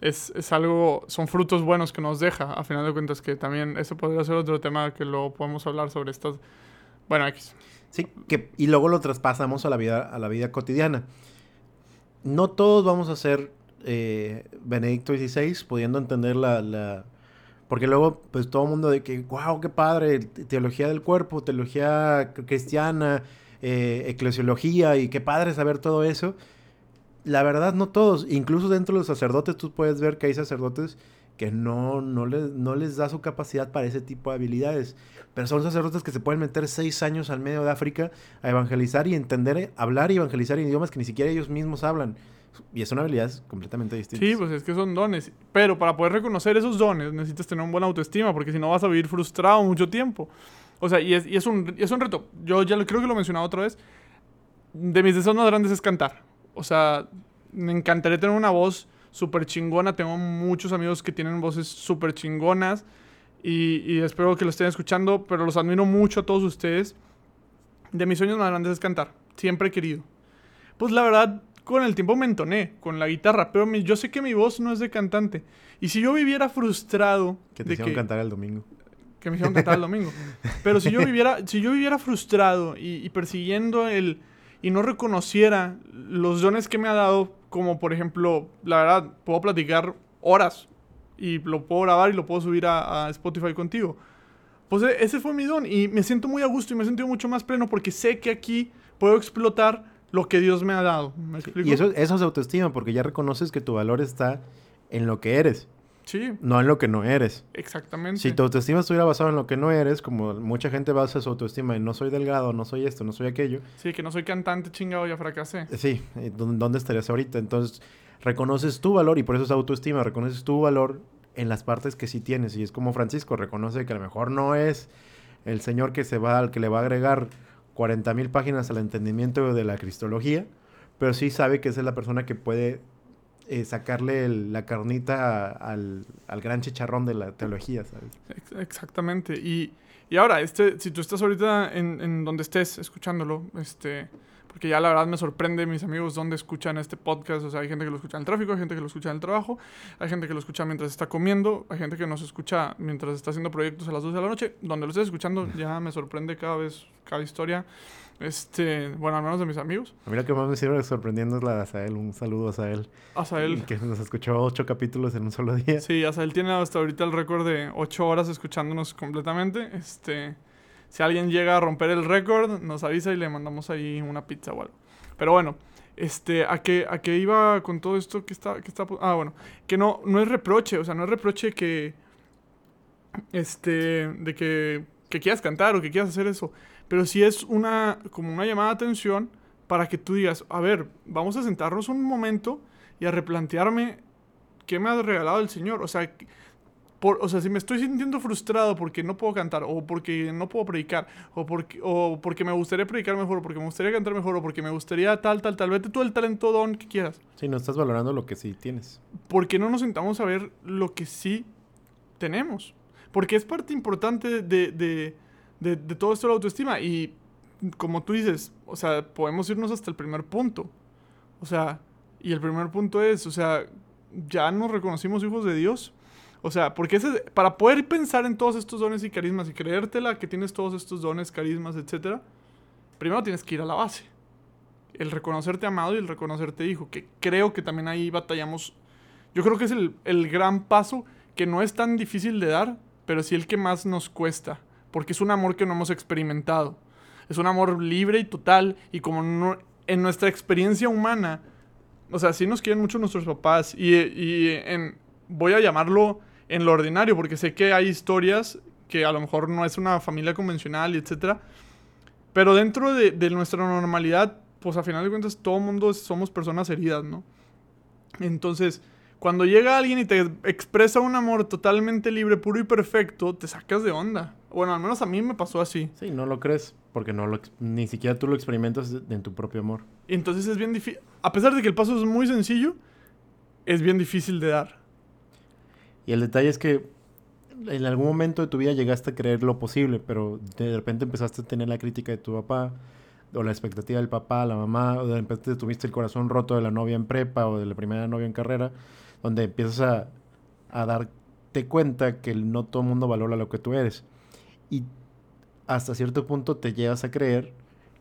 es, es, algo, son frutos buenos que nos deja, a final de cuentas, que también eso podría ser otro tema que lo podemos hablar sobre estas, bueno, X. Sí, que, y luego lo traspasamos a la vida, a la vida cotidiana. No todos vamos a ser eh, Benedicto XVI, pudiendo entender la, Porque luego, pues todo el mundo de que, wow, qué padre, teología del cuerpo, teología cristiana, eh, eclesiología, y qué padre saber todo eso. La verdad, no todos. Incluso dentro de los sacerdotes, tú puedes ver que hay sacerdotes que no, no, les, no les da su capacidad para ese tipo de habilidades. Pero son sacerdotes que se pueden meter seis años al medio de África a evangelizar y entender, hablar y evangelizar en idiomas que ni siquiera ellos mismos hablan. Y es una habilidad completamente distinta. Sí, pues es que son dones. Pero para poder reconocer esos dones necesitas tener una buena autoestima, porque si no vas a vivir frustrado mucho tiempo. O sea, y es, y es, un, es un reto. Yo ya creo que lo he mencionado otra vez. De mis deseos más grandes es cantar. O sea, me encantaría tener una voz súper chingona. Tengo muchos amigos que tienen voces súper chingonas. Y, y espero que lo estén escuchando, pero los admiro mucho a todos ustedes. De mis sueños más grandes es cantar. Siempre he querido. Pues la verdad, con el tiempo me entoné con la guitarra, pero yo sé que mi voz no es de cantante. Y si yo viviera frustrado... Que te hicieron cantar el domingo. Que me hicieron cantar el domingo. Pero si yo viviera, si yo viviera frustrado y, persiguiendo el... y no reconociera los dones que me ha dado, como por ejemplo, la verdad, puedo platicar horas y lo puedo grabar y lo puedo subir a, a Spotify contigo. Pues e, ese fue mi don y me siento muy a gusto y me siento mucho más pleno porque sé que aquí puedo explotar lo que Dios me ha dado. Y eso, eso es autoestima, porque ya reconoces que tu valor está en lo que eres. Sí. No en lo que no eres. Exactamente. Si tu autoestima estuviera basada en lo que no eres, como mucha gente basa su autoestima en no soy delgado, no soy esto, no soy aquello. Sí, que no soy cantante chingado, ya fracasé. Sí, ¿dónde estarías ahorita? Entonces, reconoces tu valor y por eso es autoestima, reconoces tu valor en las partes que sí tienes. Y es como Francisco, reconoce que a lo mejor no es el Señor que se va, al que le va a agregar 40.000 páginas al entendimiento de la cristología, pero sí sabe que esa es la persona que puede eh, sacarle la carnita al, al gran chicharrón de la teología, ¿sabes? Ex- Exactamente. Y, y ahora, este, si tú estás ahorita en, en donde estés escuchándolo, este, porque ya la verdad me sorprende mis amigos donde escuchan este podcast. O sea, hay gente que lo escucha en el tráfico, hay gente que lo escucha en el trabajo, hay gente que lo escucha mientras está comiendo, hay gente que nos escucha mientras está haciendo proyectos a las 12 de la noche. Donde lo estés escuchando, ya me sorprende cada vez, cada historia. Este, bueno, al menos de mis amigos. A mí lo que más me sirve sorprendiendo es la de Asael. Un saludo a Asael. Hasta él. Que nos escuchó ocho capítulos en un solo día. Sí, hasta él tiene hasta ahorita el récord de 8 horas escuchándonos completamente. Este, si alguien llega a romper el récord, nos avisa y le mandamos ahí una pizza o algo. Pero bueno, este, ¿a qué, a qué iba con todo esto? que está, que está, ah, bueno, que no, no es reproche, o sea, no es reproche que, este, de que, que quieras cantar o que quieras hacer eso. Pero sí es una, como una llamada de atención para que tú digas, a ver, vamos a sentarnos un momento y a replantearme qué me ha regalado el Señor. O sea, por, o sea, si me estoy sintiendo frustrado porque no puedo cantar, o porque no puedo predicar, o porque, o porque me gustaría predicar mejor, o porque me gustaría cantar mejor, o porque me gustaría tal, tal, tal, vete tú el talento don que quieras. Sí, no estás valorando lo que sí tienes. ¿Por qué no nos sentamos a ver lo que sí tenemos? Porque es parte importante de, de, de, de todo esto de la autoestima. Y como tú dices, o sea, podemos irnos hasta el primer punto. O sea, y el primer punto es, o sea, ya nos reconocimos hijos de Dios. O sea, porque ese, para poder pensar en todos estos dones y carismas y creértela que tienes todos estos dones, carismas, etcétera, primero tienes que ir a la base. El reconocerte amado y el reconocerte hijo, que creo que también ahí batallamos. Yo creo que es el, el gran paso que no es tan difícil de dar, pero sí el que más nos cuesta, porque es un amor que no hemos experimentado. Es un amor libre y total, y como en nuestra experiencia humana, o sea, sí nos quieren mucho nuestros papás, y, y en, voy a llamarlo en lo ordinario, porque sé que hay historias que a lo mejor no es una familia convencional etcétera, pero dentro de, de nuestra normalidad, pues a final de cuentas todo mundo somos personas heridas, ¿no? Entonces, cuando llega alguien y te expresa un amor totalmente libre, puro y perfecto, te sacas de onda. Bueno, al menos a mí me pasó así. Sí, no lo crees, porque no lo, ni siquiera tú lo experimentas en tu propio amor. Entonces es bien difícil. A pesar de que el paso es muy sencillo, es bien difícil de dar. Y el detalle es que en algún momento de tu vida llegaste a creer lo posible, pero de repente empezaste a tener la crítica de tu papá, o la expectativa del papá, la mamá, o de repente tuviste el corazón roto de la novia en prepa o de la primera novia en carrera, donde empiezas a, a darte cuenta que no todo mundo valora lo que tú eres. Y hasta cierto punto te llegas a creer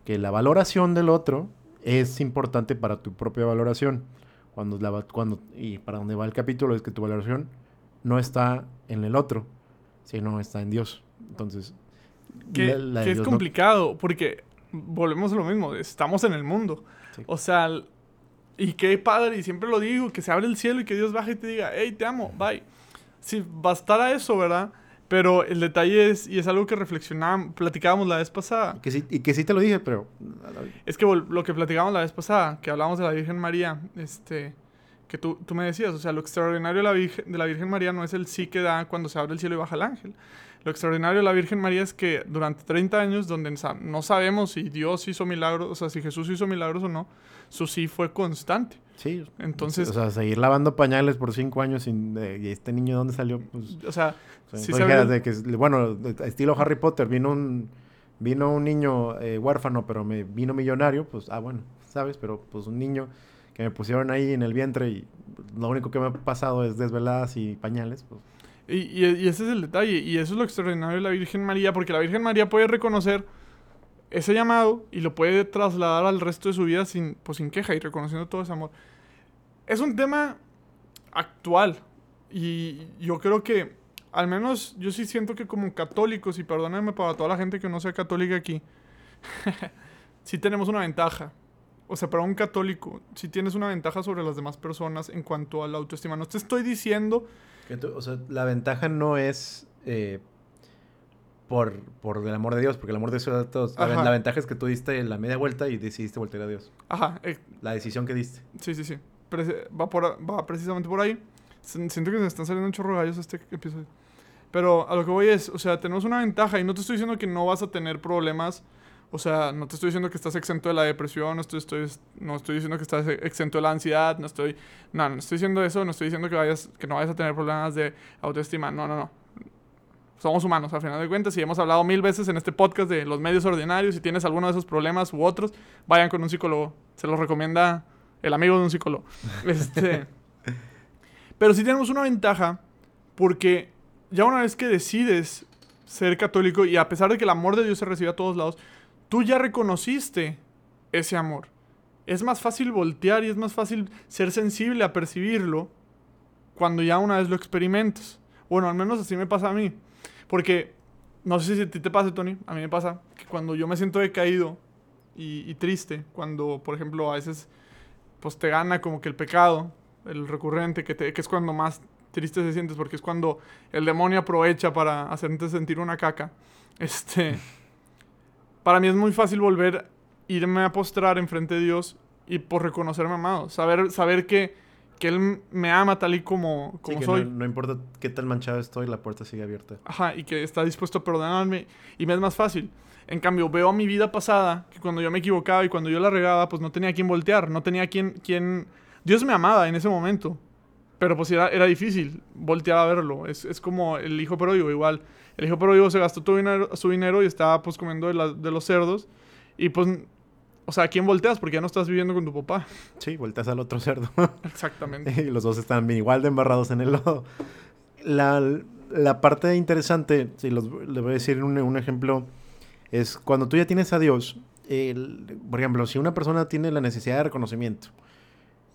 que la valoración del otro es importante para tu propia valoración. Cuando la, cuando, y para donde va el capítulo es que tu valoración no está en el otro, sino está en Dios. Entonces, Que, la- la de que es Dios no- complicado, porque volvemos a lo mismo, estamos en el mundo. Sí. O sea, y qué padre, y siempre lo digo, que se abre el cielo y que Dios baje y te diga, hey, te amo, bye. Si bastara eso, ¿verdad? Pero el detalle es, y es algo que reflexionábamos, platicábamos la vez pasada, que sí, y que sí te lo dije, pero es que lo que platicábamos la vez pasada, que hablábamos de la Virgen María, este, que tú, tú me decías, o sea, lo extraordinario de la, Virgen, de la Virgen María no es el sí que da cuando se abre el cielo y baja el ángel. Lo extraordinario de la Virgen María es que durante 30 años, donde no sabemos si Dios hizo milagros, o sea, si Jesús hizo milagros o no, su sí fue constante. sí. Entonces, o sea, seguir lavando pañales por cinco años sin... de- ¿Y este niño dónde salió? Pues, o sea, o sea, sí se de que, bueno, estilo Harry Potter, vino un, vino un niño eh, huérfano, pero me vino millonario, pues, ah, bueno, ¿sabes? Pero pues un niño que me pusieron ahí en el vientre y lo único que me ha pasado es desveladas y pañales, pues... Y, y- y ese es el detalle, y eso es lo extraordinario de la Virgen María, porque la Virgen María puede reconocer ese llamado y lo puede trasladar al resto de su vida sin, pues, sin queja y reconociendo todo ese amor. Es un tema actual, y yo creo que, al menos yo sí siento que como católicos, y perdónenme para toda la gente que no sea católica aquí, sí tenemos una ventaja. O sea, para un católico, sí tienes una ventaja sobre las demás personas en cuanto a la autoestima. No te estoy diciendo Que tú- o sea, la ventaja no es eh, por, por el amor de Dios, porque el amor de Dios es a todos. La, la ventaja es que tú diste la media vuelta y decidiste voltear a Dios. Ajá, eh, La decisión que diste. sí, sí, sí. Prece- va, por, va precisamente por ahí. Siento que se están saliendo un chorro gallos este episodio. Pero a lo que voy es, o sea, tenemos una ventaja y no te estoy diciendo que no vas a tener problemas O sea, no te estoy diciendo que estás exento de la depresión, no estoy, estoy, no estoy diciendo que estás exento de la ansiedad, no estoy, no, no estoy diciendo eso, no estoy diciendo que, vayas, que no vayas a tener problemas de autoestima, no, no, no. Somos humanos, al final de cuentas, y hemos hablado mil veces en este podcast de los medios ordinarios, si tienes alguno de esos problemas u otros, vayan con un psicólogo, se los recomienda el amigo de un psicólogo. Este, pero sí tenemos una ventaja, porque ya una vez que decides ser católico, y a pesar de que el amor de Dios se recibe a todos lados, tú ya reconociste ese amor. Es más fácil voltear y es más fácil ser sensible a percibirlo cuando ya una vez lo experimentas. Bueno, al menos así me pasa a mí. Porque, no sé si a ti te pasa, Tony, a mí me pasa que cuando yo me siento decaído y, triste, cuando, por ejemplo, a veces pues te gana como que el pecado, el recurrente, que, que es cuando más triste se sientes, porque es cuando el demonio aprovecha para hacerte sentir una caca. Este para mí es muy fácil volver, irme a postrar enfrente de Dios y por reconocerme amado. Saber, saber que, que Él me ama tal y como, como soy. No, importa qué tan manchado estoy, la puerta sigue abierta. Ajá, y que está dispuesto a perdonarme y me es más fácil. En cambio, veo a mi vida pasada que cuando yo me equivocaba y cuando yo la regaba, pues no tenía quien voltear, no tenía quien... quien... Dios me amaba en ese momento, pero pues era, era difícil voltear a verlo. Es, es como el hijo pródigo, igual. El hijo pródigo se gastó todo su dinero y estaba pues comiendo de, los cerdos. Y pues, o sea, ¿a quién volteas? Porque ya no estás viviendo con tu papá. Sí, volteas al otro cerdo. Exactamente. y los dos están igual de embarrados en el lodo. La, la parte interesante, si los, les voy a decir un, un ejemplo, es cuando tú ya tienes a Dios, el, por ejemplo, si una persona tiene la necesidad de reconocimiento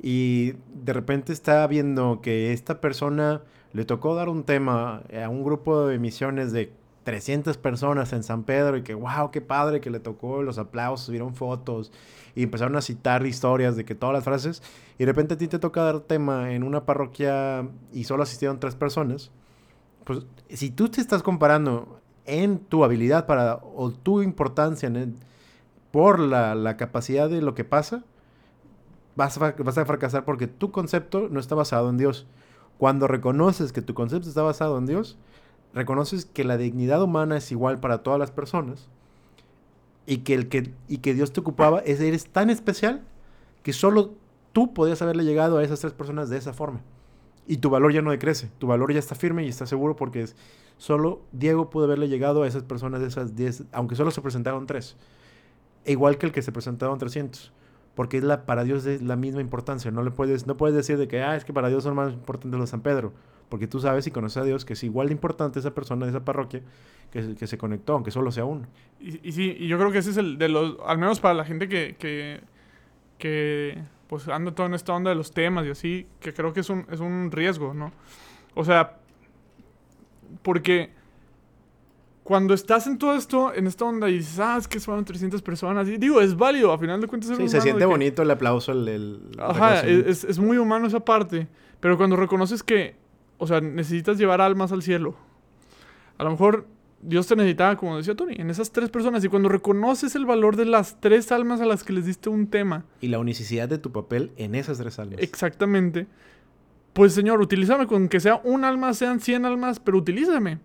y de repente está viendo que esta persona le tocó dar un tema a un grupo de misiones de 300 personas en San Pedro y que, wow, qué padre que le tocó los aplausos, vieron fotos y empezaron a citar historias de que todas las frases y de repente a ti te toca dar tema en una parroquia y solo asistieron tres personas, pues si tú te estás comparando en tu habilidad para o tu importancia por la, la, capacidad de lo que pasa, vas a fracasar porque tu concepto no está basado en Dios. Cuando reconoces que tu concepto está basado en Dios, reconoces que la dignidad humana es igual para todas las personas y que, el que, y que Dios te ocupaba es eres tan especial que solo tú podías haberle llegado a esas tres personas de esa forma. Y tu valor ya no decrece, tu valor ya está firme y está seguro porque es, solo Diego pudo haberle llegado a esas personas de esas diez, aunque solo se presentaron tres. Igual que el que se presentaron 300 porque es la, para Dios es la misma importancia. No le puedes, no puedes decir de que, ah, es que para Dios son más importantes los San Pedro, porque tú sabes y conoces a Dios que es igual de importante esa persona de esa parroquia que, que se conectó, aunque solo sea uno. Y, y, sí, y yo creo que ese es el de los, al menos para la gente que, que, que pues anda todo en esta onda de los temas y así, que creo que es un, es un riesgo, ¿no? O sea, porque cuando estás en todo esto, en esta onda y dices, ah, es que fueron 300 personas, y digo, es válido, a final de cuentas es Sí, se siente bonito el aplauso, el... Ajá, es, es, muy humano esa parte, pero cuando reconoces que, o sea, necesitas llevar almas al cielo, a lo mejor Dios te necesitaba, como decía Tony, en esas tres personas, y cuando reconoces el valor de las tres almas a las que les diste un tema... Y la unicidad de tu papel en esas tres almas. Exactamente. Pues Señor, utilízame con que sea un alma, sean 100 almas, pero utilízame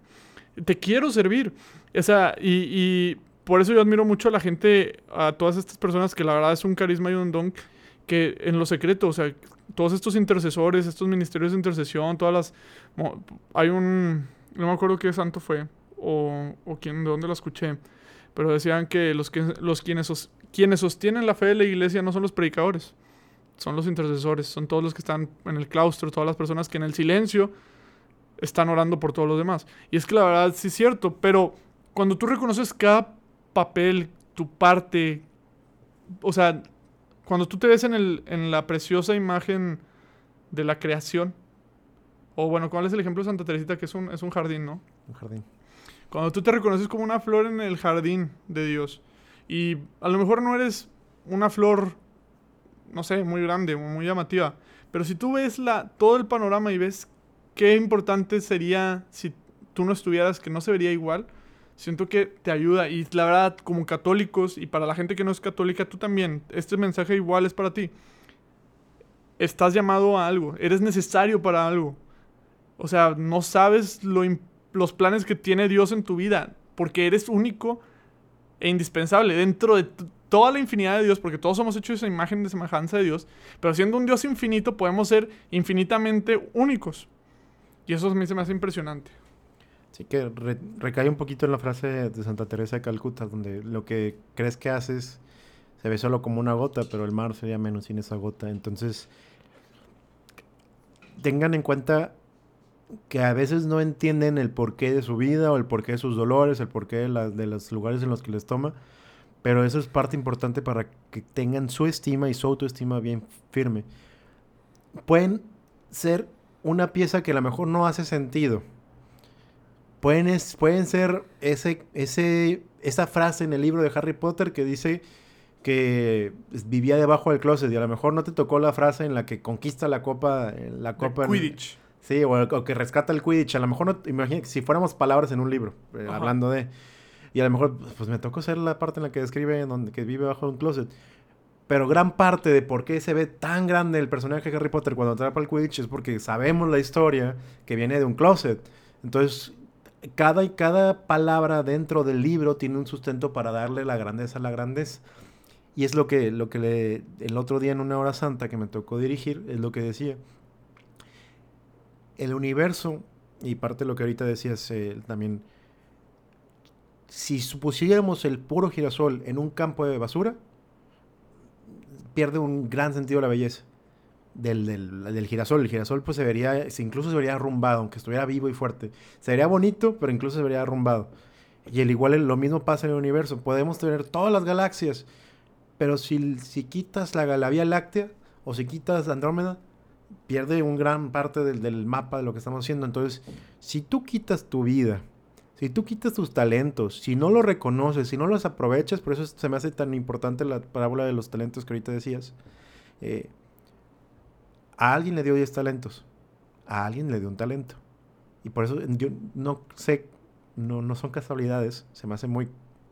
te quiero servir. O sea, y, por eso yo admiro mucho a la gente, a todas estas personas que la verdad es un carisma y un don que en lo secreto, o sea, todos estos intercesores, estos ministerios de intercesión, todas las... Hay un... No me acuerdo qué santo fue o, o quién, de dónde lo escuché, pero decían que los, que, los quienes, quienes sostienen la fe de la iglesia no son los predicadores, son los intercesores, son todos los que están en el claustro, todas las personas que en el silencio están orando por todos los demás. Y es que la verdad sí es cierto, pero cuando tú reconoces cada papel, tu parte, o sea, cuando tú te ves en, el, en la preciosa imagen de la creación, o bueno, ¿cuál es el ejemplo de Santa Teresita? Que es un, es un jardín, ¿no? Un jardín. Cuando tú te reconoces como una flor en el jardín de Dios, y a lo mejor no eres una flor, no sé, muy grande, muy llamativa, pero si tú ves la, todo el panorama y ves qué importante sería si tú no estuvieras, que no se vería igual. Siento que te ayuda y la verdad, como católicos y para la gente que no es católica, tú también, este mensaje igual es para ti. Estás llamado a algo, eres necesario para algo. O sea, no sabes los planes que tiene Dios en tu vida, porque eres único e indispensable dentro de toda la infinidad de Dios, porque todos somos hechos esa imagen de semejanza de Dios, pero siendo un Dios infinito podemos ser infinitamente únicos. Y eso a mí se me hace impresionante. Sí, que recae un poquito en la frase de Santa Teresa de Calcuta, donde lo que crees que haces se ve solo como una gota, pero el mar sería menos sin esa gota. Entonces, tengan en cuenta que a veces no entienden el porqué de su vida o el porqué de sus dolores, el porqué de, de los lugares en los que les toma, pero eso es parte importante para que tengan su estima y su autoestima bien firme. Pueden ser una pieza que a lo mejor no hace sentido. Pueden, pueden ser ese, ese, esa frase en el libro de Harry Potter que dice que vivía debajo del closet y a lo mejor no te tocó la frase en la que conquista la copa, la copa Quidditch. Sí, o, que rescata el Quidditch. A lo mejor no, imagínate, si fuéramos palabras en un libro, eh, hablando de... Y a lo mejor, pues me tocó ser la parte en la que describe donde, que vive bajo un closet. Pero gran parte de por qué se ve tan grande el personaje de Harry Potter cuando atrapa el Quidditch es porque sabemos la historia que viene de un closet. Entonces, cada, cada palabra dentro del libro tiene un sustento para darle la grandeza a la grandeza. Y es lo que, lo que el otro día en una hora santa que me tocó dirigir, es lo que decía. El universo, y parte de lo que ahorita decías eh, también, si supusiéramos el puro girasol en un campo de basura, pierde un gran sentido la belleza del, del, girasol. El girasol pues se vería, incluso se vería arrumbado, aunque estuviera vivo y fuerte. Se vería bonito, pero incluso se vería arrumbado. Y el igual lo mismo pasa en el universo. Podemos tener todas las galaxias, pero si, si quitas la, la, Vía Láctea o si quitas Andrómeda, pierde un gran parte del, del, mapa de lo que estamos haciendo. Entonces, si tú quitas tu vida, si tú quitas tus talentos, si no los reconoces, si no los aprovechas, por eso se me hace tan importante la parábola de los talentos que ahorita decías. Eh, a alguien le dio 10 talentos, a alguien le dio un talento. Y por eso yo no sé, no, no son casualidades, se me hace muy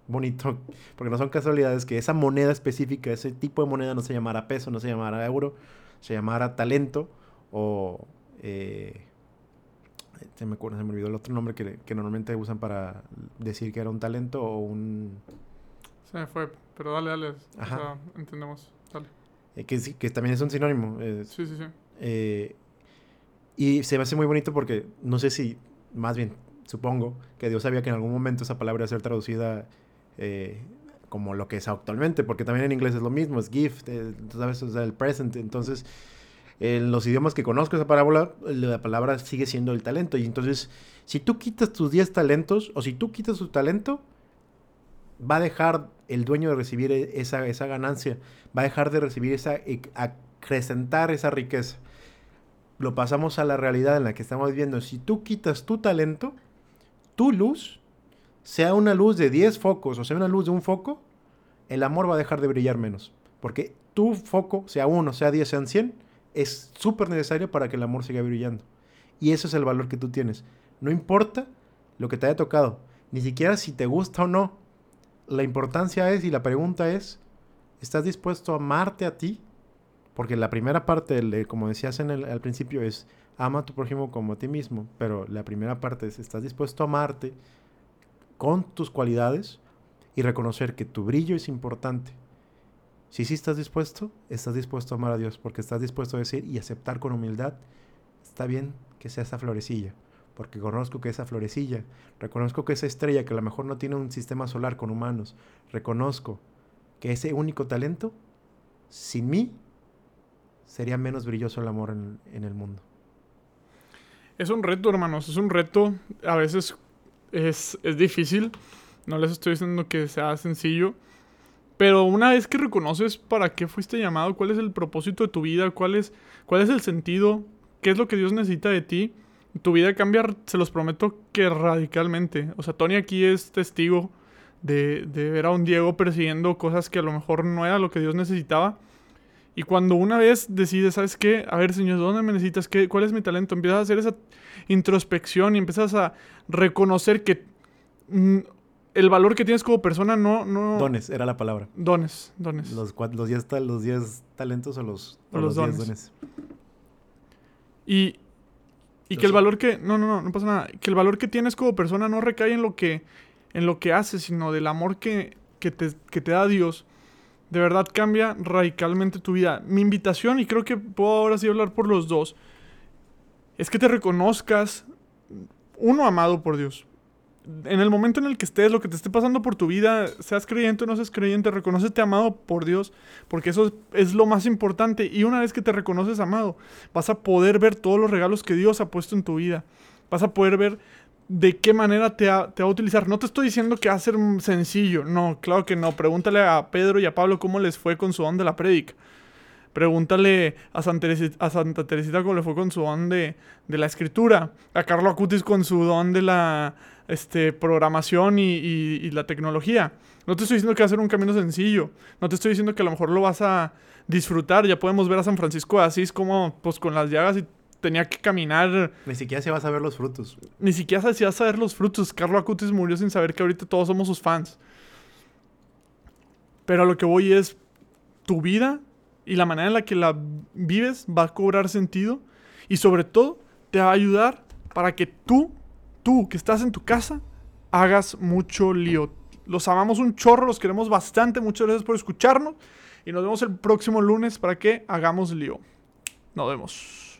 bonito, porque no son casualidades que esa moneda específica, ese tipo de moneda no se llamara peso, no se llamara euro, se llamara talento o... Eh, se, me, se me olvidó el otro nombre que, que, normalmente usan para decir que era un talento o un... Se me fue, pero dale, dale. Ajá. entendemos, dale. Eh, que, que también es un sinónimo. Eh, sí, sí, sí. Eh, y se me hace muy bonito porque no sé si, más bien, supongo que Dios sabía que en algún momento esa palabra iba a ser traducida eh, como lo que es actualmente, porque también en inglés es lo mismo, es gift, eh, sabes, o el present. Entonces, en los idiomas que conozco esa parábola, la palabra sigue siendo el talento. Y entonces, si tú quitas tus 10 talentos, o si tú quitas tu talento, va a dejar el dueño de recibir e, esa, esa ganancia, va a dejar de recibir esa, e, acrecentar esa riqueza. Lo pasamos a la realidad en la que estamos viviendo. Si tú quitas tu talento, tu luz sea una luz de 10 focos o sea una luz de un foco, el amor va a dejar de brillar menos. Porque tu foco, sea uno, sea 10, sean 100, es súper necesario para que el amor siga brillando. Y ese es el valor que tú tienes. No importa lo que te haya tocado, ni siquiera si te gusta o no. La importancia es y la pregunta es, ¿estás dispuesto a amarte a ti? Porque la primera parte, de, como decías en el, al principio, es ama a tu prójimo como a ti mismo. Pero la primera parte es, ¿estás dispuesto a amarte? con tus cualidades y reconocer que tu brillo es importante. Si sí estás dispuesto, estás dispuesto a amar a Dios, porque estás dispuesto a decir y aceptar con humildad, está bien que sea esa florecilla, porque conozco que esa florecilla, reconozco que esa estrella que a lo mejor no tiene un sistema solar con humanos, reconozco que ese único talento, sin mí, sería menos brilloso el amor en, en el mundo. Es un reto, hermanos, es un reto a veces es, difícil. No les estoy diciendo que sea sencillo. Pero una vez que reconoces para qué fuiste llamado, cuál es el propósito de tu vida, cuál es, cuál es el sentido, qué es lo que Dios necesita de ti, tu vida cambia, se los prometo que radicalmente. O sea, Tony aquí es testigo de, de ver a un Diego persiguiendo cosas que a lo mejor no era lo que Dios necesitaba. Y cuando una vez decides, ¿sabes qué? A ver, Señor, ¿dónde me necesitas? ¿Qué, ¿Cuál es mi talento? Empiezas a hacer esa introspección y empiezas a reconocer que mm, el valor que tienes como persona no, no... Dones, era la palabra. Dones, dones. Los 10 los diez, los diez talentos o los, los, dones. dones. Y, y que el valor que... No, no, no, no pasa nada. Que el valor que tienes como persona no recae en lo que, en lo que haces, sino del amor que, que te, que te da Dios, de verdad cambia radicalmente tu vida. Mi invitación, y creo que puedo ahora sí hablar por los dos, es que te reconozcas, uno, amado por Dios. En el momento en el que estés, lo que te esté pasando por tu vida, seas creyente o no seas creyente, reconocete amado por Dios, porque eso es, lo más importante. Y una vez que te reconoces amado, vas a poder ver todos los regalos que Dios ha puesto en tu vida. Vas a poder ver de qué manera te va, a utilizar. No te estoy diciendo que va a ser sencillo, no, claro que no. Pregúntale a Pedro y a Pablo cómo les fue con su don de la prédica. Pregúntale a Santa, Teresita, a Santa Teresita cómo le fue con su don de, la escritura. A Carlo Acutis con su don de la este, programación y, y, la tecnología. No te estoy diciendo que va a ser un camino sencillo. No te estoy diciendo que a lo mejor lo vas a disfrutar. Ya podemos ver a San Francisco de Asís como pues con las llagas y tenía que caminar. Ni siquiera se vas a ver los frutos. Ni siquiera se vas a ver los frutos. Carlos Acutis murió sin saber que ahorita todos somos sus fans. Pero a lo que voy es tu vida y la manera en la que la vives va a cobrar sentido y sobre todo te va a ayudar para que tú, tú que estás en tu casa, hagas mucho lío. Los amamos un chorro, los queremos bastante. Muchas gracias por escucharnos y nos vemos el próximo lunes para que hagamos lío. Nos vemos.